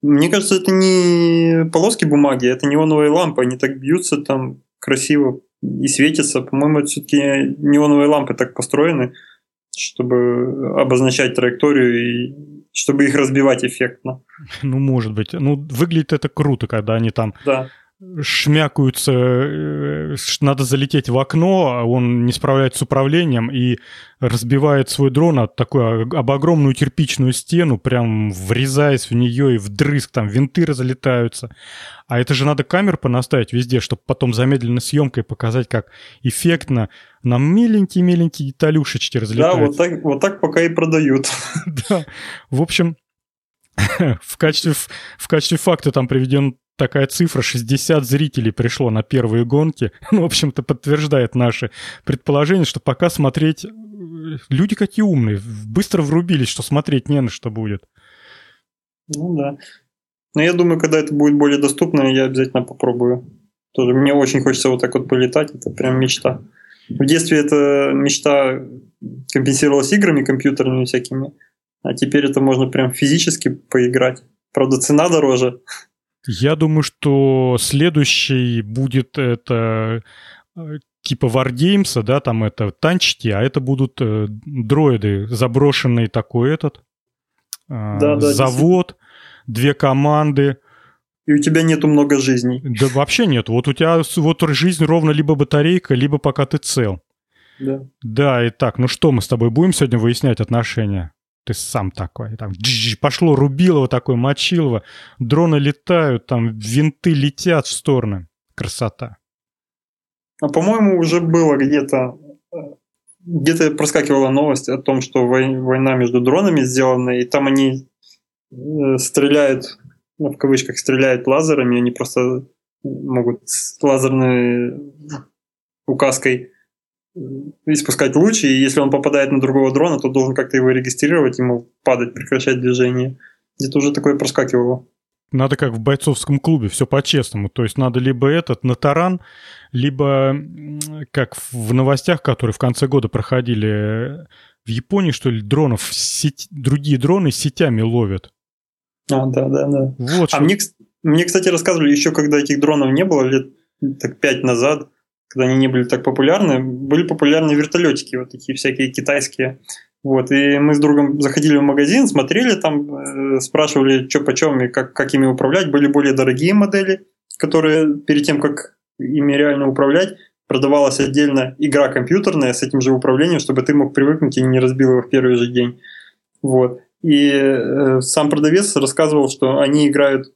Мне кажется, это не полоски бумаги, это неоновые лампы. Они так бьются там красиво и светятся. По-моему, это все-таки неоновые лампы так построены, чтобы обозначать траекторию и чтобы их разбивать эффектно. Ну, может быть. Ну, выглядит это круто, когда они там да. Шмякаются, э, надо залететь в окно, а он не справляется с управлением и разбивает свой дрон от такой, об огромную кирпичную стену, прям врезаясь в нее и вдрызг, там винты разлетаются. А это же надо камер понаставить везде, чтобы потом замедленной съемкой показать, как эффектно на миленькие-миленькие деталюшечки разлетаются. Да, вот так, вот так пока и продают. Да. В общем, в качестве, в качестве факта там приведен такая цифра, 60 зрителей пришло на первые гонки. Ну, в общем-то, подтверждает наши предположения, что пока смотреть... Э, люди какие умные, быстро врубились, что смотреть не на что будет. Ну да. Но я думаю, когда это будет более доступно, я обязательно попробую. Тоже мне очень хочется вот так вот полетать, это прям мечта. В детстве эта мечта компенсировалась играми компьютерными всякими, а теперь это можно прям физически поиграть. Правда, цена дороже. Я думаю, что следующий будет это э, типа Wargames, да, там это танчики, а это будут э, дроиды, заброшенный такой этот э, да, да, завод, две команды. И у тебя нету много жизней. Да вообще нет. Вот у тебя вот жизнь ровно либо батарейка, либо пока ты цел. Да. Да, и так, ну что, мы с тобой будем сегодня выяснять отношения? Ты сам такой. Там пошло Рубилово такое, Мочилово. Дроны летают, там винты летят в стороны. Красота. А по-моему, уже было где-то где-то проскакивала новость о том, что война между дронами сделана, и там они э, стреляют, ну, в кавычках, стреляют лазерами, они просто могут с лазерной указкой испускать луч, и если он попадает на другого дрона, то должен как-то его регистрировать, ему падать, прекращать движение. Где-то уже такое проскакивало. Надо как в бойцовском клубе, все по-честному. То есть надо либо этот на таран, либо как в новостях, которые в конце года проходили в Японии, что ли, дронов, сеть, другие дроны сетями ловят. А, да, да, да. Вот а что... мне, мне, кстати, рассказывали еще, когда этих дронов не было, лет так пять назад, когда они не были так популярны, были популярны вертолетики, вот такие всякие китайские. Вот, и мы с другом заходили в магазин, смотрели там, э, спрашивали, что почем и как, как ими управлять. Были более дорогие модели, которые перед тем, как ими реально управлять, продавалась отдельно игра компьютерная с этим же управлением, чтобы ты мог привыкнуть и не разбил его в первый же день. Вот. И э, сам продавец рассказывал, что они играют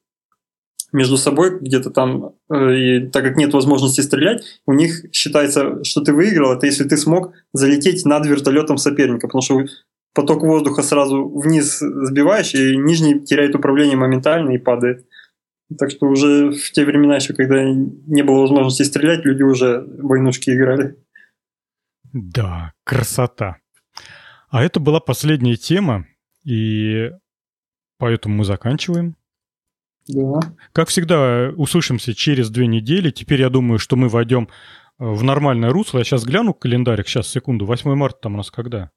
между собой где-то там, э, и так как нет возможности стрелять, у них считается, что ты выиграл, это если ты смог залететь над вертолетом соперника, потому что поток воздуха сразу вниз сбиваешь, и нижний теряет управление моментально и падает. Так что уже в те времена еще, когда не было возможности стрелять, люди уже войнушки играли. Да, красота. А это была последняя тема, и поэтому мы заканчиваем. Да. Как всегда, услышимся через две недели. Теперь я думаю, что мы войдем э, в нормальное русло. Я сейчас гляну календарик. Сейчас, секунду. 8 марта там у нас когда?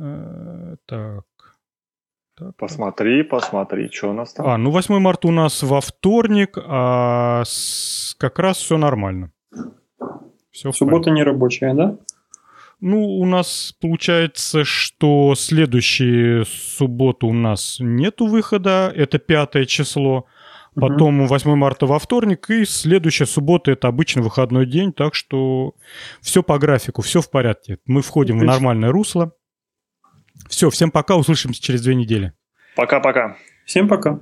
Э, так. так посмотри, так. посмотри, что у нас там. А, ну 8 марта у нас во вторник, а с... как раз все нормально. Все Суббота не рабочая, да? Ну, у нас получается, что следующие субботу у нас нету выхода, это пятое число. Потом 8 марта во вторник, и следующая суббота это обычный выходной день, так что все по графику, все в порядке. Мы входим Отлично. в нормальное русло. Все, всем пока, услышимся через две недели. Пока-пока. Всем пока.